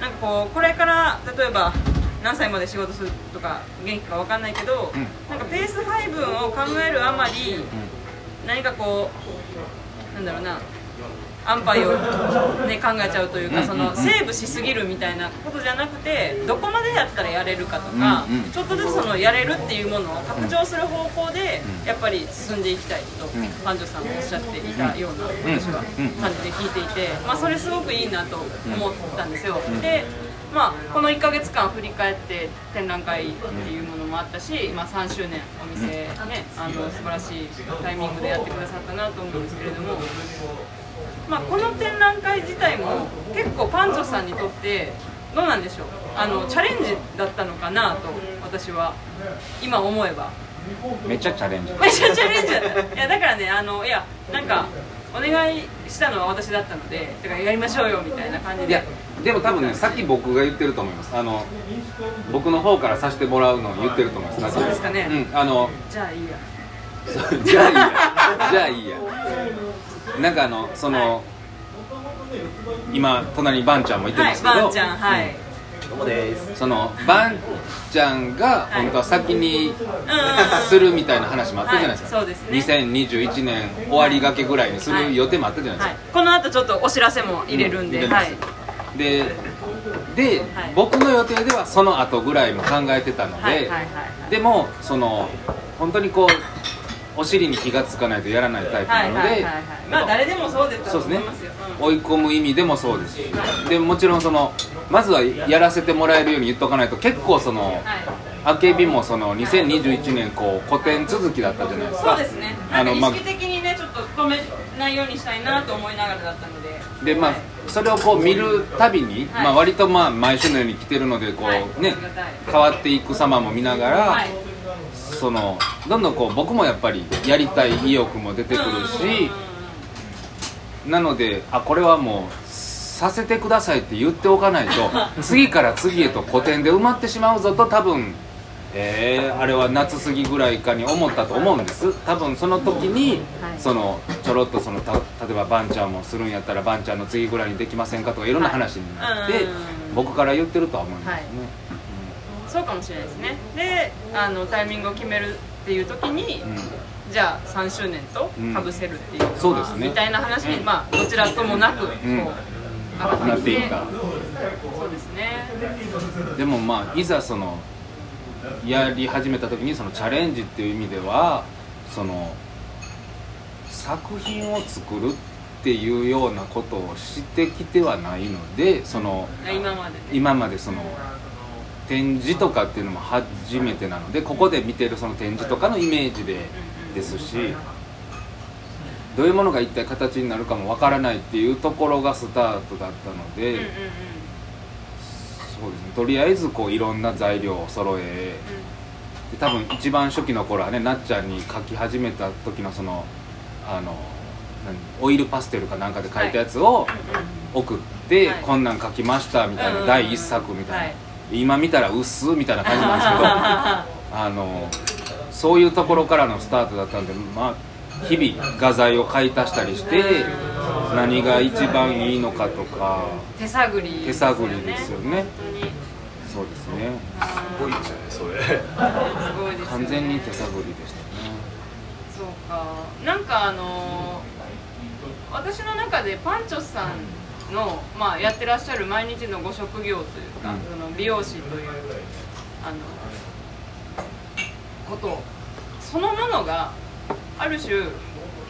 Speaker 3: なんかこうこれから例えば何歳まで仕事するとか元気か分かんないけど、
Speaker 1: うん。
Speaker 3: なんかペース配分を考えるあまり何かこうなんだろうな安牌を、ね、考えちゃうというか、
Speaker 1: うん
Speaker 3: その
Speaker 1: うん。
Speaker 3: セーブしすぎるみたいなことじゃなくてどこまでやったらやれるかとか、
Speaker 1: うんうん
Speaker 3: ちょっとずつそのやれるっていうものを拡張する方向で、
Speaker 1: うん。
Speaker 3: やっぱり進んでいきたいと、
Speaker 1: ん。
Speaker 3: パンジョさんもおっしゃっていたような、
Speaker 1: うん
Speaker 3: 私は
Speaker 1: うん
Speaker 3: 感じで聞いていて、まあ、それすごくいいなと思ったんですよ。でまあ、この1ヶ月間振り返って展覧会っていうものもあったし、まあ、3周年お店ねあの素晴らしいタイミングでやってくださったなと思うんですけれども、まあ、この展覧会自体も結構パンチョさんにとってどうなんでしょう？あのチャレンジだったのかなと私は今思えば。
Speaker 1: めっちゃチャレンジ。
Speaker 3: めっちゃチャレンジだった。いやだからねあのいやなんかお願いしたのは私だったのでだからやりましょうよみたいな感じで。
Speaker 1: いやでも多分ねさっき僕が言ってると思います。あの僕の方からさせてもらうのを言ってると思います。
Speaker 3: そうですかね。
Speaker 1: うんあの
Speaker 3: じゃあいいや。
Speaker 1: じゃあいいや。じゃあいいやなんかあのその、今隣にバンちゃんもいて
Speaker 3: はい
Speaker 1: ますけど、
Speaker 3: ばんちゃんはい、
Speaker 4: どうもです？
Speaker 1: そのバンちゃんが
Speaker 3: はい。
Speaker 1: 本当は先に
Speaker 3: うん
Speaker 1: するみたいな話もあったじゃないですか、
Speaker 3: はいそうですね。
Speaker 1: 2021年終わりがけぐらいにする予定もあったじゃないですか、
Speaker 3: はい、この後ちょっとお知らせも入れるんで、
Speaker 1: うん。
Speaker 3: はい。
Speaker 1: でで、
Speaker 3: はい。
Speaker 1: 僕の予定ではその後ぐらいも考えてたので、
Speaker 3: はいはいはいはい。
Speaker 1: でもその本当にこうお尻に気がつかないとやらないタイプ
Speaker 3: は
Speaker 1: ないので、
Speaker 3: はいはいはいまあ誰でもそうですと
Speaker 1: そうですね。追い込む意味でもそうです。しでもちろんそのまずはやらせてもらえるように言っとかないと結構その
Speaker 3: はい。
Speaker 1: あけびもその2021年こう古典続きだったじゃないですか。
Speaker 3: そうですね。なんか意
Speaker 1: あのまあ
Speaker 3: 識的にねちょっと止め内容にしたいなと思いながらだったので。
Speaker 1: でまあ
Speaker 3: はい。
Speaker 1: それをこう見るたびに、
Speaker 3: はい。
Speaker 1: まあ、割とまあ毎週のように来てるのでこう、
Speaker 3: はい。
Speaker 1: ね変わっていく様も見ながら、
Speaker 3: はい
Speaker 1: そのどんどんこう僕もやっぱりやりたい意欲も出てくるし、なのであこれはもうさせてくださいって言っておかないと 次から次へと古典で埋まってしまうぞと多分えー、あれは夏過ぎぐらいかに思ったと思うんです。多分その時に、
Speaker 3: はい。
Speaker 1: そのちょろっとそのた例えばバンちゃんもするんやったらバンちゃんの次ぐらいにできませんかとかいろんな話になって、僕から言ってるとは思いますね、
Speaker 3: はいそうかもしれないですね。であのタイミングを決めるっていう時に、
Speaker 1: うん。
Speaker 3: じゃあ3周年とかぶせるっていう
Speaker 1: そうですね。
Speaker 3: みたいな話に、まあどちらともなくこう、
Speaker 1: ん。
Speaker 3: 上が
Speaker 1: なっていった
Speaker 3: そうですね。
Speaker 1: でもまあいざそのやり始めた時にそのチャレンジっていう意味ではその作品を作るっていうようなことをしてきてはないのでその
Speaker 3: 今までね
Speaker 1: 今までその展示とかっていうのも初めてなのでここで見てるその展示とかのイメージでですしどういうものが一体形になるかもわからないっていうところがスタートだったので、そうですね。とりあえずこういろんな材料を揃えで多分一番初期の頃はねなっちゃんに描き始めた時のそのあの何オイルパステルかなんかで描いたやつを送って、
Speaker 3: はい。
Speaker 1: こんなん描きましたみたいなん。第一作みたいな、
Speaker 3: はい
Speaker 1: 今見たら薄っみたいな感じなんですけど あのそういうところからのスタートだったんでまあ日々画材を買い足したりして何が一番いいのかとか
Speaker 3: 手探り
Speaker 1: 手探りですよね。そうですね。
Speaker 4: すごいですよねそれ。
Speaker 3: すごいですよね。
Speaker 1: 完全に手探りでしたね。
Speaker 3: そうか。なんかあのー私の中でパンチョスさんの、まあ、やってらっしゃる毎日のご職業というか、
Speaker 1: うん。
Speaker 3: その美容師というあのこと。そのものがある種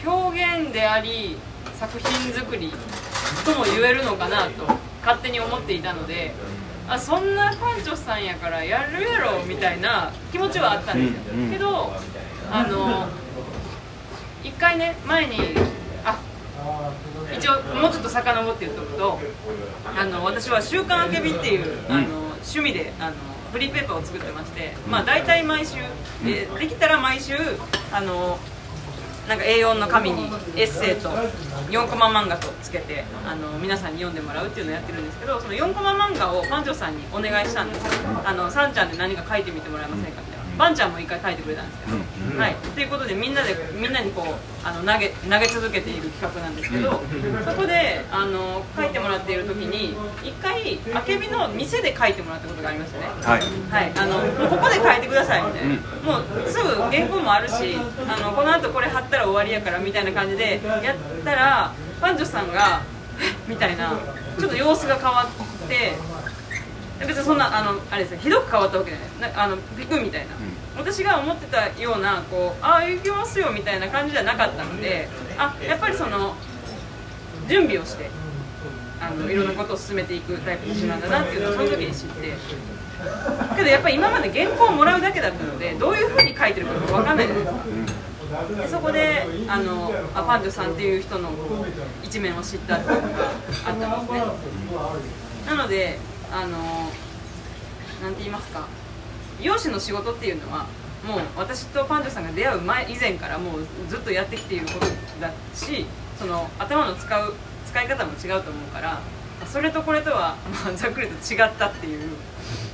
Speaker 3: 表現であり作品作りとも言えるのかなと勝手に思っていたのであそんなパンチョスさんやからやるやろみたいな気持ちはあったんですよ、
Speaker 1: うんうん
Speaker 3: けどあの一回ね前にあ一応もうちょっと遡って言うとあの私は「週刊あけび」っていう、あの趣味であのフリーペーパーを作ってまして、まあ大体毎週、でできたら毎週あのなんか A4 の紙にエッセイと4コマ漫画とつけてあの皆さんに読んでもらうっていうのをやってるんですけどその4コマ漫画をパンチョさんにお願いしたんです。よあのサンちゃんで何か書いてみてもらえませんかみたいなバンちゃんも一回書いてくれたんですけど、
Speaker 1: うん
Speaker 3: はい、ということでみんなでみんなにこうあの投げ投げ続けている企画なんですけど、そこであの書いてもらっている時に一回あけびの店で書いてもらったことがありましたね。
Speaker 1: はい。
Speaker 3: はい、あのもうここで書いてくださいみたいな、もうすぐ原稿もあるしあのこの後これ貼ったら終わりやからみたいな感じでやったらパンさんが「えみたいなちょっと様子が変わって別にそんなあのあれですねひどく変わったわけじゃない。なあのビクみたいな、私が思ってたようなこうああ行きますよみたいな感じじゃなかったのであやっぱりその準備をしてあのいろんなことを進めていくタイプの人なんだなっていうのをその時に知って。けどやっぱり今まで原稿をもらうだけだったのでどういうふうに書いてるか分かんないじゃないですか。でそこであのあパンチョさんっていう人の一面を知ったっていうのがあったんですね。なのであのなんて言いますか。美容師の仕事っていうのはもう私とパンチョさんが出会う前以前からもうずっとやってきていることだしその頭の使う使い方も違うと思うからそれとこれとは、まあ、ざっくりと違ったっていう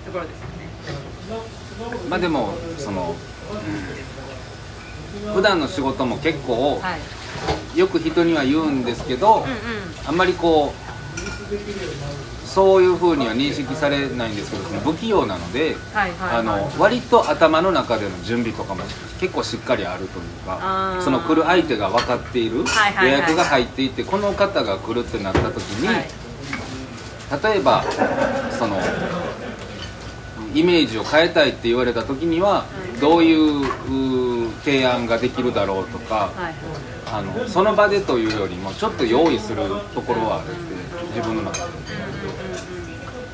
Speaker 3: ところですよね。
Speaker 1: まあでもその普段の仕事も結構
Speaker 3: はい。
Speaker 1: よく人には言うんですけど
Speaker 3: うんうん。
Speaker 1: あんまりこうそういうふうには認識されないんですけど不器用なので
Speaker 3: はいはい
Speaker 1: あの割と頭の中での準備とかも結構しっかりあるというかその来る相手が分かっている
Speaker 3: はいはいはい
Speaker 1: 予約が入っていてこの方が来るってなった時に、
Speaker 3: はい。
Speaker 1: 例えばそのイメージを変えたいって言われた時にはどういう提案ができるだろうとか
Speaker 3: はい。
Speaker 1: あのその場でというよりもちょっと用意するところはあるって自分の中で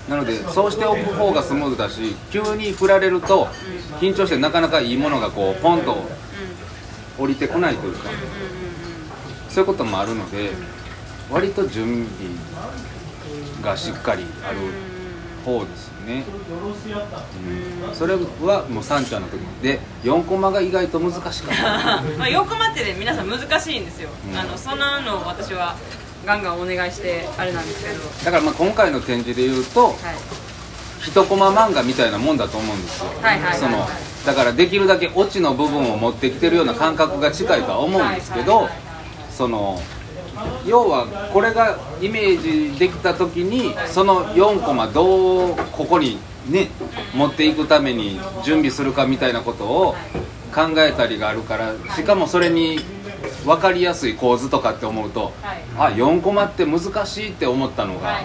Speaker 1: なのでそうしておく方がスムーズだし急に振られると緊張してなかなかいいものがこうポンと降りてこないというかそそういうこともあるので割と準備がしっかりある方ですね、うん、それはもう三茶の時で4コマが意外と難しかった。
Speaker 3: まあ4コマってね皆さん難しいんですよ、
Speaker 1: うん。
Speaker 3: あのそんなの私はガンガンお願いしてあれなんですけど。
Speaker 1: だからまあ今回の展示で言うと
Speaker 3: はい。
Speaker 1: 一コマ漫画みたいなもんだと思うんですよ、
Speaker 3: はいはい
Speaker 1: そのだからできるだけオチの部分を持ってきてるような感覚が近いとは思うんですけどその要はこれがイメージできた時にその4コマどうここにね持っていくために準備するかみたいなことを考えたりがあるからしかもそれに分かりやすい構図とかって思うと
Speaker 3: はい。
Speaker 1: あ4コマって難しいって思ったのが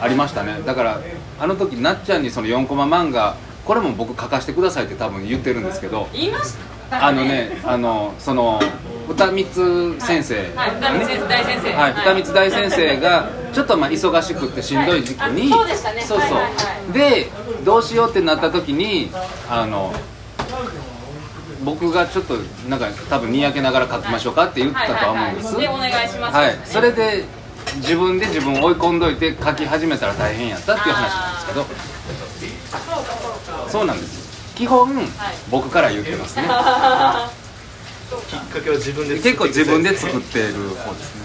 Speaker 1: ありましたね。だからあの時なっちゃんにその4コマ漫画これも僕書かせてくださいって多分言ってるんですけど
Speaker 3: 言いました？
Speaker 1: あのねあのその歌光先生。
Speaker 3: はい。先生大先生。
Speaker 1: はい、二光大先生がちょっとまあ忙しくってしんどい時期に、
Speaker 3: はいあそうでしたね。
Speaker 1: そうそう、でどうしようってなった時にあの僕がちょっとなんか多分にやけながら書きましょうかって言ったとは思うんです。
Speaker 3: はいはいはい。でお願いします。
Speaker 1: はいそれで自分で自分を追い込んどいて書き始めたら大変やったっていう話なんですけど。
Speaker 3: そうかそうか
Speaker 1: そうなんです。基本、僕から言ってますね。
Speaker 4: きっかけは自分で
Speaker 1: 結構自分で作
Speaker 4: っ
Speaker 1: ってる方ですね。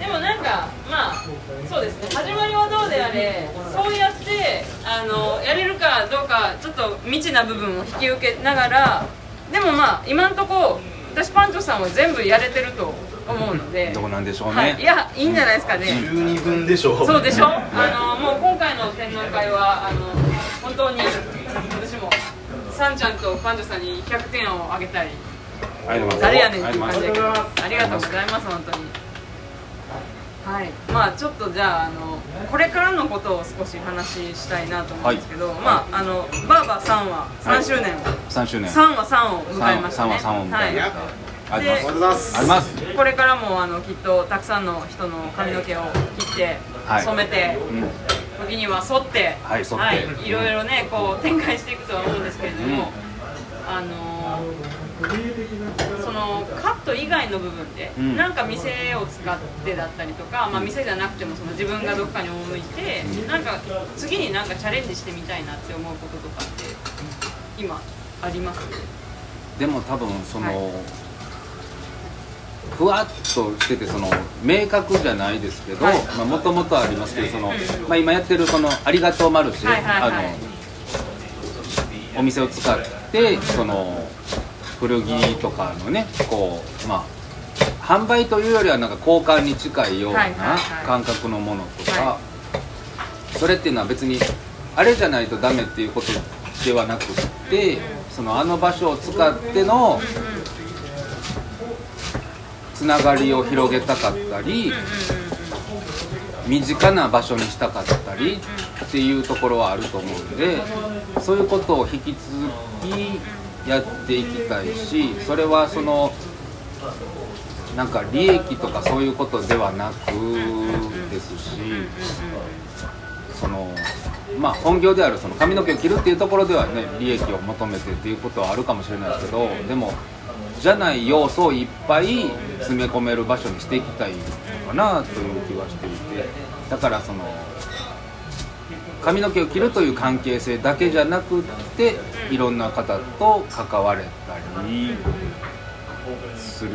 Speaker 3: でもなんかまあそうですね。始まりはどうであれそうやってあのやれるかどうかちょっと未知な部分を引き受けながらでもまあ今んとこ私パンチョさんは全部やれてると思うので。
Speaker 1: どうなんでしょうね、
Speaker 3: はい、いやいいんじゃないですかね、
Speaker 4: 12分でしょ
Speaker 3: そうでしょ？あのもう今回の展覧会はあの本当に私もさんちゃんとパンチョさんに100点をあげたい誰やねんっていう感じだけど
Speaker 1: ありがとうございます。
Speaker 3: ありがとうございます本当にはい。まあちょっとじゃああのこれからのことを少し話したいなと思うんですけど、
Speaker 1: はい。
Speaker 3: まああのバーバー3話3周年、
Speaker 1: 3周年。
Speaker 3: 3話3を迎えましたね。
Speaker 1: 3話3を迎えました。
Speaker 3: はい。
Speaker 1: ありがとうございます。
Speaker 3: これからもあのきっとたくさんの人の髪の毛を切って、
Speaker 1: はい。
Speaker 3: 染めて、
Speaker 1: うん。
Speaker 3: 時には剃って、
Speaker 1: はい剃って。
Speaker 3: い、ろいろねこう展開していくとは思うんですけれども、
Speaker 1: うん。
Speaker 3: あのーそのカット以外の部分で、
Speaker 1: うん。
Speaker 3: なんか店を使ってだったりとか、まあ、店じゃなくてもその自分がどっかに赴いて、なんか次になんかチャレンジしてみたいなって思うこととかって今あります？
Speaker 1: でも多分その、
Speaker 3: はい。
Speaker 1: ふわっとしててその明確じゃないですけどもともとありますけどその、
Speaker 3: うん
Speaker 1: まあ、今やってるその「ありがとうマルシェ」あのお店を使ってその古着とかのねこうまあ販売というよりはなんか交換に近いような感覚のものとか、
Speaker 3: は
Speaker 1: それっていうのは別にあれじゃないとダメっていうことではなくってそのあの場所を使ってのつながりを広げたかったり身近な場所にしたかったりっていうところはあると思うんでそういうことを引き続きやっていきたいしそれはそのなんか利益とかそういうことではなくですしそのまあ本業であるその髪の毛を切るっていうところではね利益を求めてっていうことはあるかもしれないですけどでもじゃない要素をいっぱい詰め込める場所にしていきたいのかなという気はしていてだからその髪の毛を切るという関係性だけじゃなくっていろんな方と関われたりする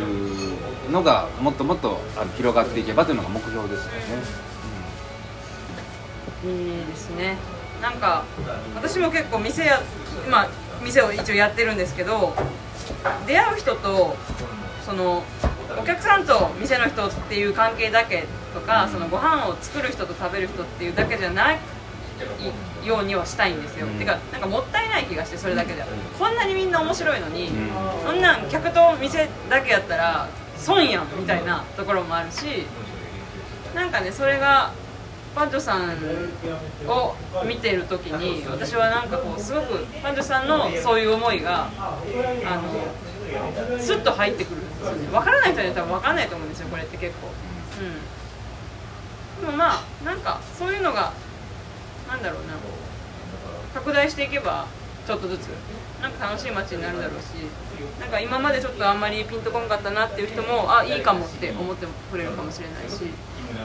Speaker 1: のがもっともっとあの広がっていけばというのが目標ですよね。
Speaker 3: いいですねなんか私も結構店やまあ店を一応やってるんですけど出会う人とそのお客さんと店の人っていう関係だけとかそのご飯を作る人と食べる人っていうだけじゃないようにはしたいんですよ、
Speaker 1: うん。
Speaker 3: てかなんかもったいない気がしてそれだけじゃこんなにみんな面白いのに、
Speaker 1: うん。
Speaker 3: そんなん客と店だけやったら損やんみたいなところもあるしなんかねそれがパンチョさんを見てる時に私はなんかこうすごくパンチョさんのそういう思いがあのスッと入ってくるんですよね。分からない人には多分分かんないと思うんですよこれって結構。うん。でもまあなんかそういうのがなんだろうな。拡大していけばちょっとずつなんか楽しい街になるだろうしなんか今までちょっとあんまりピンとこんかったなっていう人もあいいかもって思ってくれるかもしれないし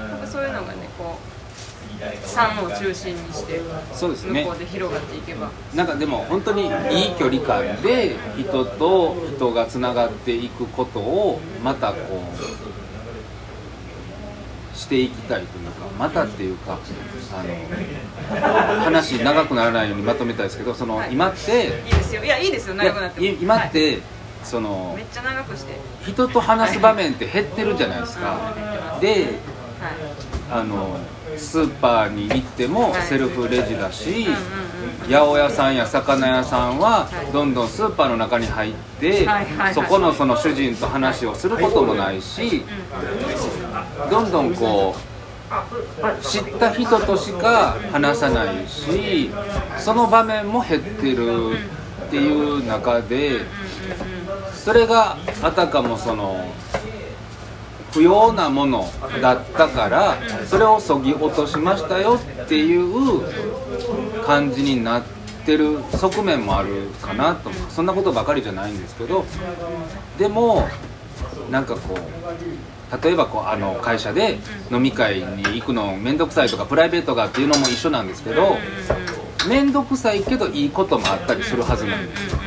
Speaker 3: なんかそういうのがねこう3を中心にして
Speaker 1: そうですね。
Speaker 3: 向こうで広がっていけば。
Speaker 1: なんかでも本当にいい距離感で人と人がつながっていくことをまたこうしていきたいというかまたっていうかあの話長くならないようにまとめたいですけどその
Speaker 3: はい。
Speaker 1: 今って
Speaker 3: いいですよ。いやいいですよ。長くなって
Speaker 1: 今っ
Speaker 3: はい。
Speaker 1: てその
Speaker 3: めっちゃ長くして。
Speaker 1: 人と話す場面って減ってるじゃないですか。
Speaker 3: はい。
Speaker 1: で
Speaker 3: はい。
Speaker 1: あのスーパーに行っても
Speaker 3: はい。
Speaker 1: セルフレジだし、
Speaker 3: うんうんうん
Speaker 1: 八百屋さんや魚屋さんは
Speaker 3: はい。
Speaker 1: どんどんスーパーの中に入ってそこのその主人と話をすることもないしどんどんこう知った人としか話さないしその場面も減ってるっていう中でそれがあたかもその不要なものだったからそれをそぎ落としましたよっていう感じになってる側面もあるかなとそんなことばかりじゃないんですけどでもなんかこう例えばこうあの会社で飲み会に行くの面倒くさいとかプライベートがっていうのも一緒なんですけど面倒くさいけどいいこともあったりするはずなんですよ。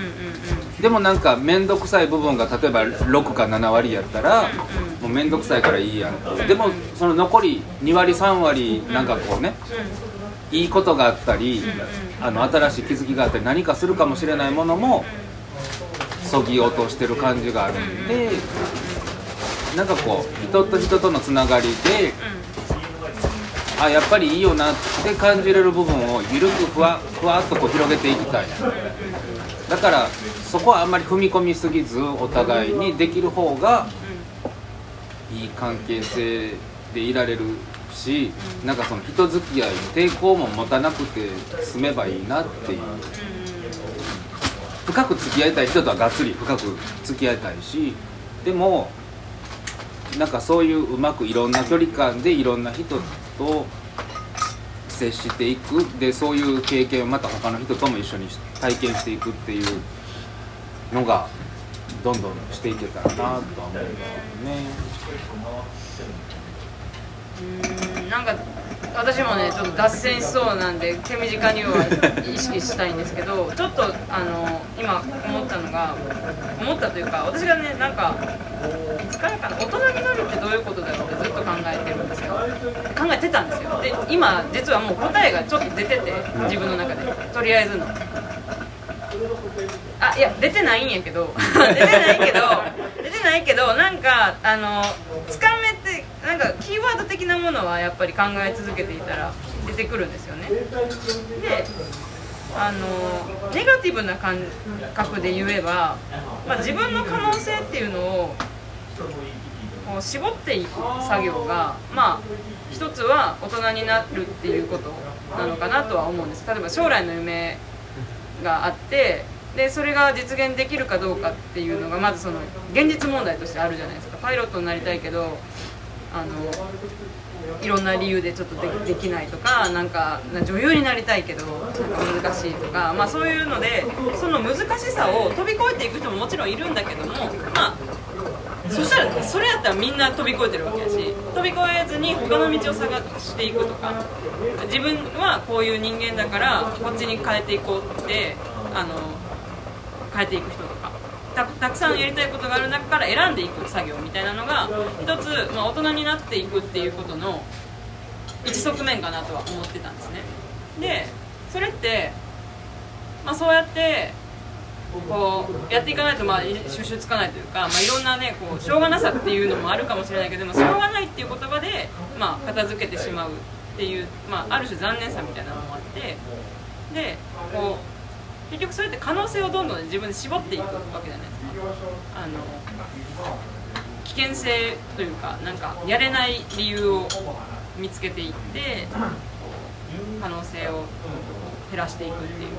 Speaker 1: でもなんか面倒くさい部分が例えば6か7割やったらう面倒くさいからいいやでもその残り2割3割なんかこうねいいことがあったりあの新しい気づきがあったり何かするかもしれないものもそぎ落としてる感じがあるんでなんかこう人と人とのつながりであやっぱりいいよなって感じれる部分を緩くふわふわっとこう広げていきたい。だからそこはあんまり踏み込みすぎずお互いにできる方がいい関係性でいられるしなんかその人付き合いに抵抗も持たなくて済めばいいなっていう。深く付き合いたい人とはがっつり深く付き合いたいしでもなんかそういううまくいろんな距離感でいろんな人と接していく。でそういう経験をまた他の人とも一緒に体験していくっていうのがどんどんしていけたらなとは思うんですけどね。
Speaker 3: うんなんか私もねちょっと脱線しそうなんで手短には意識したいんですけどちょっとあの今思ったのが思ったというか私がねなんかいつからかな大人になるってどういうことだろうってずっと考えてるんですよ。考えてたんですよ。で今実はもう答えがちょっと出てて自分の中で。とりあえずの。あいや出てないんやけど。出てないけどてないけどなんかあのつかめてなんかキーワード的なものはやっぱり考え続けていたら出てくるんですよね。であのネガティブな感覚で言えば、まあ、自分の可能性っていうのをこう絞っていく作業がまあ一つは大人になるっていうことなのかなとは思うんです。例えば将来の夢があってでそれが実現できるかどうかっていうのがまずその現実問題としてあるじゃないですか。パイロットになりたいけどあのいろんな理由でちょっとできないとかなんか女優になりたいけどなんか難しいとか、まあ、そういうのでその難しさを飛び越えていく人ももちろんいるんだけどもまあそしたらそれやったらみんな飛び越えてるわけやし飛び越えずに他の道を探していくとか自分はこういう人間だからこっちに変えていこうってあの変えていく人とか。たたくさんやりたいことがある中から選んでいく作業みたいなのが一つ、まあ、大人になっていくっていうことの一側面かなとは思ってたんですね。でそれって、まあ、そうやってこうやっていかないとまあ収集つかないというか、まあ、いろんなねこうしょうがなさっていうのもあるかもしれないけどもしょうがないっていう言葉で、まあ、片付けてしまうっていう、まあ、ある種残念さみたいなのもあってでこう結局それって可能性をどんどんね自分で絞っていくわけじゃないですかあの危険性というかなんかやれない理由を見つけていって可能性を減らしていくっていう。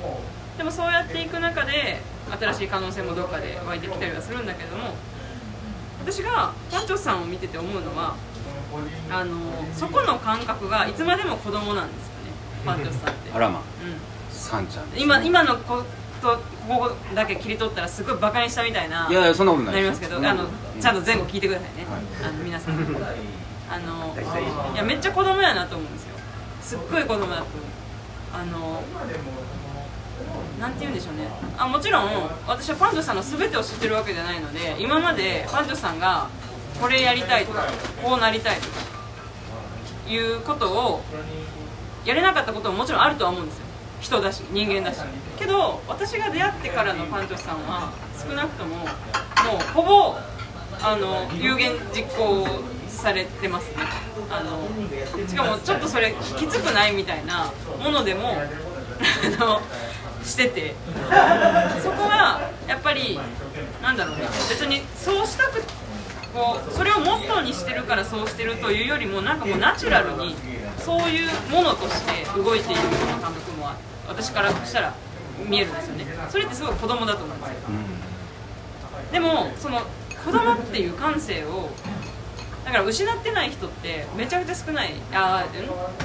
Speaker 3: でもそうやっていく中で新しい可能性もどっかで湧いてきたりはするんだけども私がパンチョスさんを見てて思うのはあのそこの感覚がいつまでも子供なんですよね。パンチョスさんって、
Speaker 1: あらま。
Speaker 3: うん、
Speaker 1: ちゃんですね。
Speaker 3: 今今の子とここだけ切り取ったらすごいバカにしたみたいない
Speaker 1: やいやそんなことない
Speaker 3: なりますけどあのちゃんと前後聞いてくださいね、あの皆さん。あのいやめっちゃ子供やなと思うんですよ。すっごい子供だと。思うあのなんて言うんでしょうね。あもちろん私はパンチョさんの全てを知ってるわけじゃないので今までパンチョさんがこれやりたいとかこうなりたいとかいうことをやれなかったことももちろんあるとは思うんですよ人だし人間だし。けど私が出会ってからのパンチョさんは少なくとももうほぼあの有言実行されてますね。あのしかもちょっとそれきつくないみたいなものでもしてて。そこはやっぱりなんだろうね。別にそうしたくこうそれをモットーにしてるからそうしてるというよりもなんかもうナチュラルにそういうものとして動いているような感覚もあって。私からしたら見えるんですよね。それってすごい子供だと思うんですよ。でもその子供っていう感性をだから失ってない人ってめちゃくちゃ少ない。あ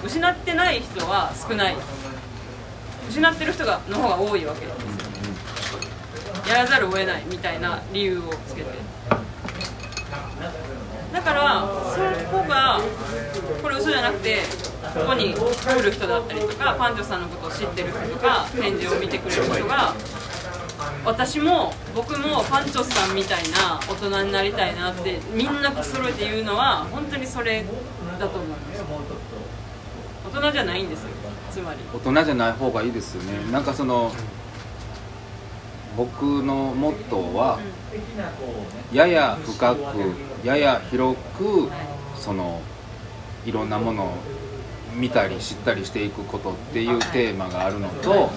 Speaker 3: 失ってない人は少ない。失ってる人がの方が多いわけですよ。やらざるを得ないみたいな理由をつけてだからそこがこれ嘘じゃなくてここに来る人だったりとかパンチョさんのことを知ってる人とか展示を見てくれる人が私も僕もパンチョさんみたいな大人になりたいなってみんな揃えて言うのは本当にそれだと思います大人じゃないんですよ。つまり。
Speaker 1: 大人じゃない方がいいですよね。なんかその僕のモットーはやや深くやや広くそのいろんなものを見たり知ったりしていくことっていうテーマがあるのと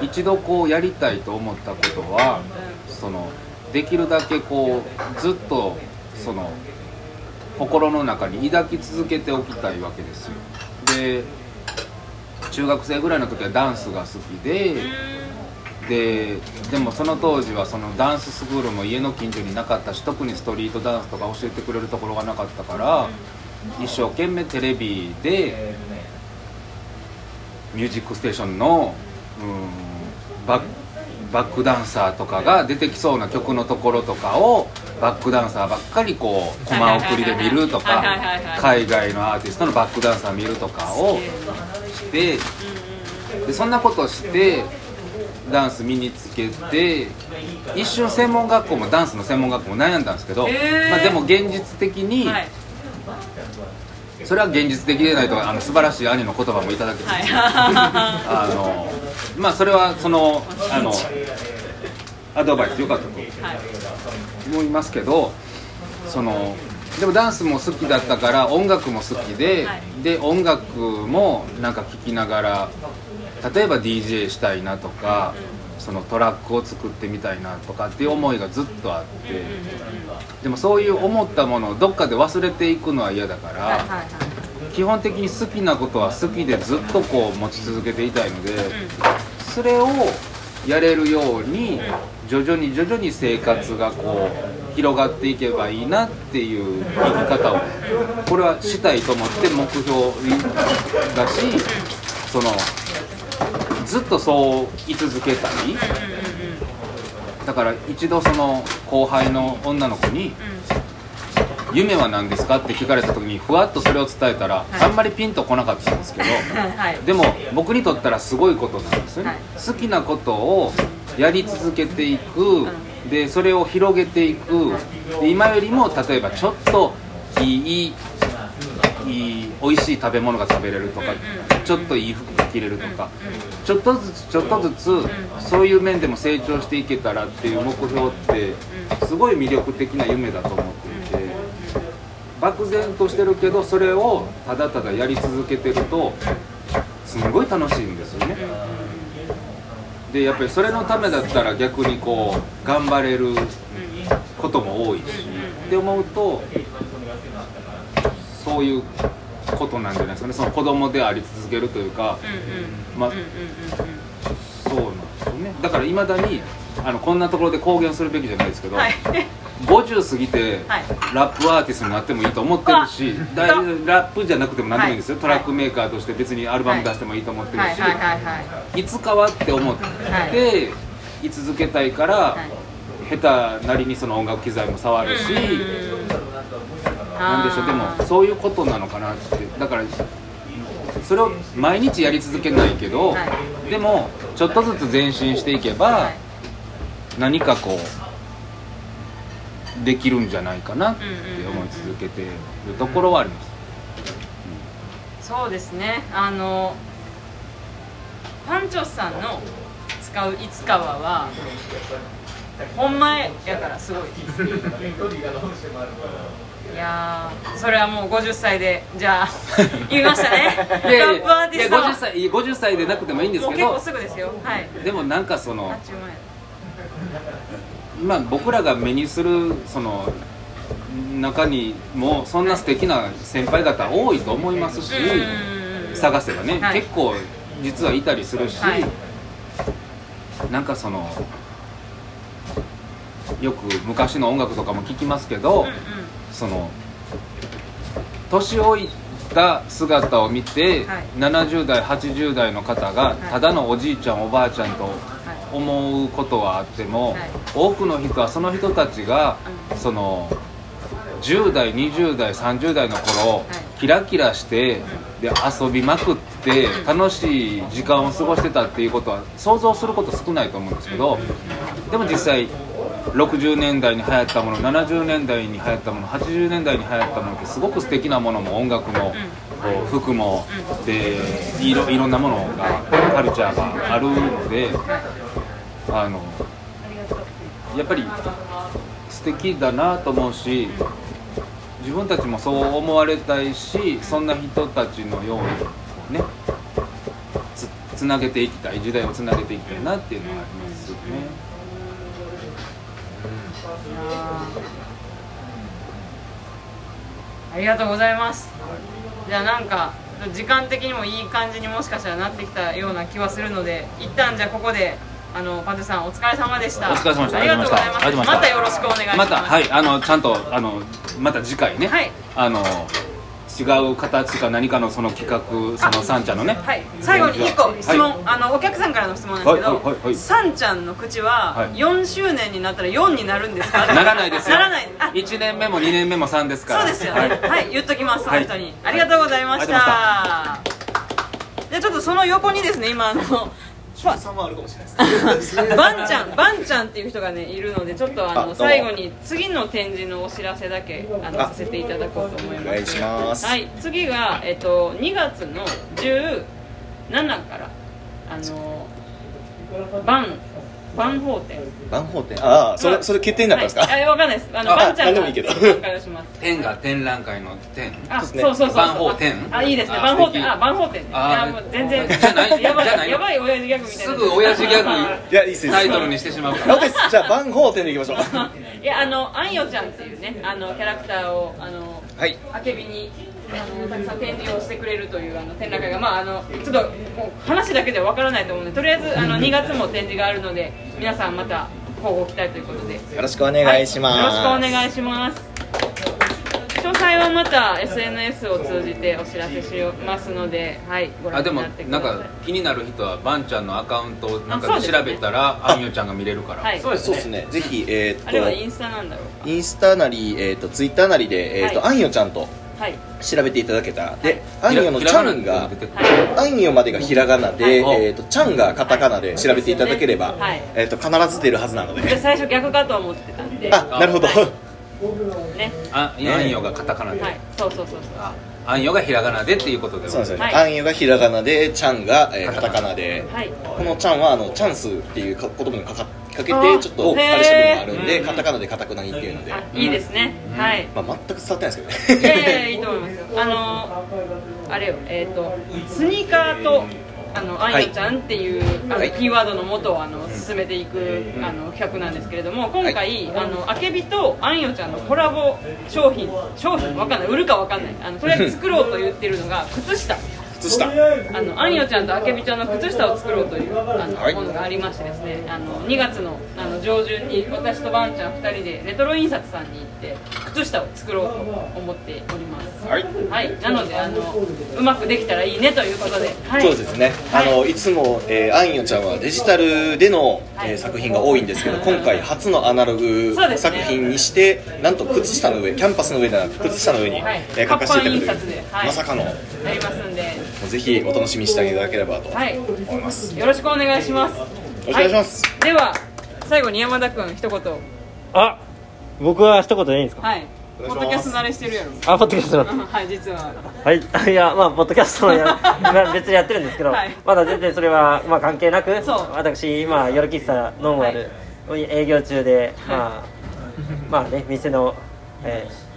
Speaker 1: 一度こうやりたいと思ったことはそのできるだけこうずっとその心の中に抱き続けておきたいわけですよ。で中学生ぐらいの時はダンスが好きでででもその当時はそのダンススクールも家の近所になかったし特にストリートダンスとか教えてくれるところがなかったから一生懸命テレビで「ミュージックステーションの」うんバッバックダンサーとかが出てきそうな曲のところとかをバックダンサーばっかりこうコマ送りで見るとか海外のアーティストのバックダンサー見るとかをしてでそんなことしてダンス身につけて一瞬専門学校もダンスの専門学校も悩んだんですけど、まあ、でも現実的に、
Speaker 3: はい。
Speaker 1: それは現実的でないとあの素晴らしい兄の言葉もいただけて、
Speaker 3: はい。
Speaker 1: あのまあそれはそのあのアドバイス良かったと
Speaker 3: はい。
Speaker 1: 思いますけどそのでもダンスも好きだったから音楽も好きで、
Speaker 3: はい。
Speaker 1: で音楽もなんか聴きながら例えば DJ したいなとか、そのトラックを作ってみたいなとかっていう思いがずっとあって、でもそういう思ったものをどっかで忘れていくのは嫌だから、基本的に好きなことは好きでずっとこう持ち続けていたいので、それをやれるように徐々に徐々に生活がこう広がっていけばいいなっていう生き方をこれはしたいと思って目標だしそのずっとそう居続けたいだから一度その後輩の女の子に「夢は何ですか?」って聞かれた時にふわっとそれを伝えたらあんまりピンとこなかったんですけど。でも僕にとったらすごいことなんですよね、
Speaker 3: はい。
Speaker 1: 好きなことをやり続けていく、でそれを広げていく。で今よりも例えばちょっといいいい美味しい食べ物が食べれるとか、ちょっといい服が着れるとか、ちょっとずつちょっとずつ、そういう面でも成長していけたらっていう目標ってすごい魅力的な夢だと思っていて。漠然としてるけどそれをただただやり続けてるとすんごい楽しいんですよね。でやっぱりそれのためだったら逆にこう頑張れることも多いしって思うとそういうことなんじゃないですかね。その子供であり続けるというか。まあそうなんですよね。だからいまだにあのこんなところで公言するべきじゃないですけど、
Speaker 3: はい。
Speaker 1: 50過ぎて
Speaker 3: はい。
Speaker 1: ラップアーティストになってもいいと思ってるし
Speaker 3: うわ
Speaker 1: だいラップじゃなくても何でもいいんですよ、
Speaker 3: はい。
Speaker 1: トラックメーカーとして別にアルバム出してもいいと思ってるし、
Speaker 3: はい。
Speaker 1: つかはって思って、
Speaker 3: はい。
Speaker 1: 居続けたいから、
Speaker 3: はい。
Speaker 1: 下手なりにその音楽機材も触るし、なんでしょう。でもそういうことなのかなって。だからそれを毎日やり続けないけど、
Speaker 3: は
Speaker 1: でもちょっとずつ前進していけば、
Speaker 3: はい
Speaker 1: 何かこうできるんじゃないかなって思い続けてるところはあります、
Speaker 3: そうですね。あのパンチョスさんの使ういつかははほんまやからすごい。です いやーそれはもう50歳でじゃあ 言いましたね。
Speaker 1: いやいや
Speaker 3: トップアーティスト。
Speaker 1: いや50歳いや50歳でなくてもいいんです
Speaker 3: もう結構
Speaker 1: けど
Speaker 3: すぐですよ。はい。
Speaker 1: でもなんかそのまあ僕らが目にするその中にもそんな素敵な先輩方多いと思いますし、
Speaker 3: うん。
Speaker 1: 探せばね、
Speaker 3: はい。
Speaker 1: 結構実はいたりするし、
Speaker 3: はい。
Speaker 1: なんかそのよく昔の音楽とかも聞きますけど、
Speaker 3: うんうん
Speaker 1: その年老いた姿を見て、
Speaker 3: はい。
Speaker 1: 70代80代の方が
Speaker 3: い。
Speaker 1: ただのおじいちゃんおばあちゃんと
Speaker 3: はい。
Speaker 1: 思うことはあっても、
Speaker 3: はい。
Speaker 1: 多くの人はその人たちが、
Speaker 3: うん
Speaker 1: その10代20代30代の頃、
Speaker 3: い。
Speaker 1: キラキラして、で遊びまくって
Speaker 3: うん
Speaker 1: 楽しい時間を過ごしてたっていうことは想像すること少ないと思うんですけど、でも実際60年代に流行ったもの70年代に流行ったもの80年代に流行ったものってすごく素敵なものも音楽も、こう服も、でいろいろんなものがカルチャーがあるのであのやっぱり素敵だなと思うし自分たちもそう思われたいしそんな人たちのようにねつつなげていきたい時代をつなげていきたいなっていうのはありますよね。
Speaker 3: ありがとうございます。じゃあなんか時間的にもいい感じにもしかしたらなってきたような気はするので一旦じゃあここであのパンチョさんお疲れ様でした。
Speaker 1: お疲れ様でした。
Speaker 3: ありがとうございます。
Speaker 1: また
Speaker 3: よろしくお願いします。
Speaker 1: またはいあのちゃんとあのまた次回ね、
Speaker 3: はい。
Speaker 1: あの違う形か何かのその企画そのサンちゃんのね。
Speaker 3: はい、最後に1個質問、
Speaker 1: はい。
Speaker 3: あのお客さんからの質問なんですけど、
Speaker 1: はいはい
Speaker 3: さんちゃんの口は
Speaker 1: はい。
Speaker 3: 4周年になったら4になるんですか？
Speaker 1: ならないですよ。
Speaker 3: ならない。あ。
Speaker 1: 1年目も2年目も3ですから。
Speaker 3: そうですよね。はい、言っときますその人に、ありがとうございました。
Speaker 1: あ
Speaker 3: じゃあちょっとその横にですね今あの
Speaker 4: さんはあるかもしれないです
Speaker 3: バンちゃんバンちゃんっていう人がねいるのでちょっとあの最後に次の展示のお知らせだけあの
Speaker 4: あ
Speaker 3: させていただこうと思います。
Speaker 4: お願いします。
Speaker 3: はい次が、えっと、2月の17からあのバンバン法展
Speaker 4: 万宝店ああそれそれ決定になったんですか、
Speaker 3: はい、あわかんないです。あの
Speaker 4: あ
Speaker 3: バンちゃん
Speaker 4: でもいいけど。
Speaker 3: 紹介をします。
Speaker 1: 天が展覧会の展
Speaker 3: あ
Speaker 4: そうですね。
Speaker 3: そうそう
Speaker 1: 万宝展
Speaker 3: あいいですね。
Speaker 1: あ
Speaker 3: 万宝
Speaker 1: 素敵。
Speaker 3: 展あ万宝展ね。い
Speaker 1: あ
Speaker 3: やもう全然
Speaker 1: じゃない
Speaker 3: やば
Speaker 1: じゃない。
Speaker 3: いやばい親父ギャグみたいな。
Speaker 1: すぐ親父ギャグ。
Speaker 4: いやいいっすいいっす。
Speaker 1: タイトルにしてしまうか
Speaker 4: あ
Speaker 1: ら
Speaker 4: OK です。じゃあ万宝店でいきましょう。
Speaker 3: いやあのあんよちゃんっていうねあのキャラクターをあの
Speaker 4: はい。
Speaker 3: あけびにあのたくさん展示をしてくれるというあの展覧会がまああのちょっともう話だけではわからないと思うのでとりあえずあの2月も展示があるので皆さんまた交互期待ということで。よ
Speaker 4: よろしくお願いします、
Speaker 3: ろしくお願いします。詳細はまた SNS を通じてお知らせしますのではいご覧
Speaker 1: あでも
Speaker 3: になってく
Speaker 1: なん
Speaker 3: ださい。
Speaker 1: か気になる人はバンちゃんのアカウントをなんか調べたらあんよちゃんが見れるから、
Speaker 3: はい。
Speaker 2: そうです
Speaker 4: そうですね。ぜひえーっ
Speaker 3: あれはイ
Speaker 4: と
Speaker 3: ンスタなんだろうか。
Speaker 4: インスタなり、えーっとツイッターなりで、えーっと
Speaker 3: はい。
Speaker 4: あんよちゃんと
Speaker 3: はい
Speaker 4: 調べていただけた。らであん
Speaker 1: ひら
Speaker 4: よのちゃんがあんよまでがひらがなで、
Speaker 1: はい。
Speaker 4: えー、とちゃんがカタカナで調べていただければ、
Speaker 3: はい。
Speaker 4: えー、と必ず出るはずなので。
Speaker 3: で最初逆かと思ってたんで。
Speaker 4: あなるほど、
Speaker 3: はい。ね。
Speaker 1: ああんよがカタカナで、
Speaker 3: はい。そうそうそうそう。
Speaker 1: ああんよがひらがなでっていうことで
Speaker 4: そうですよ。ね、
Speaker 3: はい。
Speaker 4: あんよがひらがなでちゃんが、えーカタカナ。で、
Speaker 3: はい。
Speaker 4: このちゃんはあのチャンスっていうか言葉にかかかけてちょっとあれした部分があるんで
Speaker 1: うん
Speaker 4: カタカナでカタクナギっていうので、
Speaker 3: あいいですね、
Speaker 1: うん。
Speaker 3: はい。
Speaker 4: まあ、全く伝わってないですけどね。
Speaker 3: いやいやいと思いますよ。あのあれよえっ、とスニーカーとあのあんよちゃんっていう、あの
Speaker 4: はい。
Speaker 3: キーワードのもとをあの進めていく、あの企画なんですけれども今回、あのあけびとあんよちゃんのコラボ商品商品わかんない。売るかわかんない。あのとりあえず作ろうと言ってるのが靴下
Speaker 4: 靴下。
Speaker 3: あのあんよちゃんとあけびちゃんの靴下を作ろうというあの、
Speaker 4: はい。
Speaker 3: ものがありましてですねあの2月のあの上旬に私とばんちゃん2人でレトロ印刷さんに行って靴下を作ろうと思っております。
Speaker 4: はい。
Speaker 3: はい。なのであのうまくできたらいいねということで、はい、
Speaker 4: そうですね、
Speaker 3: はい。
Speaker 4: あのいつも、えー、あんよちゃんはデジタルでの、
Speaker 3: はい。
Speaker 4: えー作品が多いんですけど今回初のアナログ作品にして、なんと靴下の上キャンパスの上ではなく靴下の上に、
Speaker 3: はい。
Speaker 4: えー書かせていただく
Speaker 3: 活版印刷ではい。
Speaker 4: まさかの。も
Speaker 3: やりますんで
Speaker 4: うぜひお楽しみにしていただければと
Speaker 3: はい。
Speaker 4: 思います、
Speaker 3: よろしくお願いします。よ
Speaker 4: ろしくお願いします。
Speaker 3: では最後に山田君一言。
Speaker 2: あ僕は一言でいいんですか？
Speaker 3: はい。ポッドキャスト慣れしてるやろ。
Speaker 2: あポッドキャスト
Speaker 3: はい実は。
Speaker 2: はい、いや、まあ、ポッドキャストのや まあ別にやってるんですけど、
Speaker 3: はい。
Speaker 2: まだ全然それは、まあ、関係なく、
Speaker 3: そう。
Speaker 2: 私、今、夜喫茶ノンアル、営業中で、まあ、まあね、店の、えー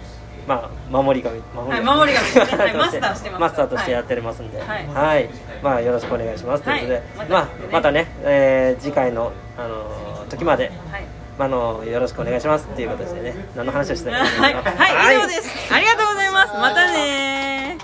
Speaker 2: まあ、守り神、
Speaker 3: はい守り神。ですね。は いマスターしてます。
Speaker 2: マスターとしてやってますんで、
Speaker 3: はい。
Speaker 2: はい、まあ、よろしくお願いします。ということで、
Speaker 3: はい
Speaker 2: まあ、またね、えー次回の、あのー時まで、
Speaker 3: はい。
Speaker 2: まあ、あのよろしくお願いします。っていう形でね、何の話をしてたか
Speaker 3: はい、はい、以上です。ありがとうございます。またね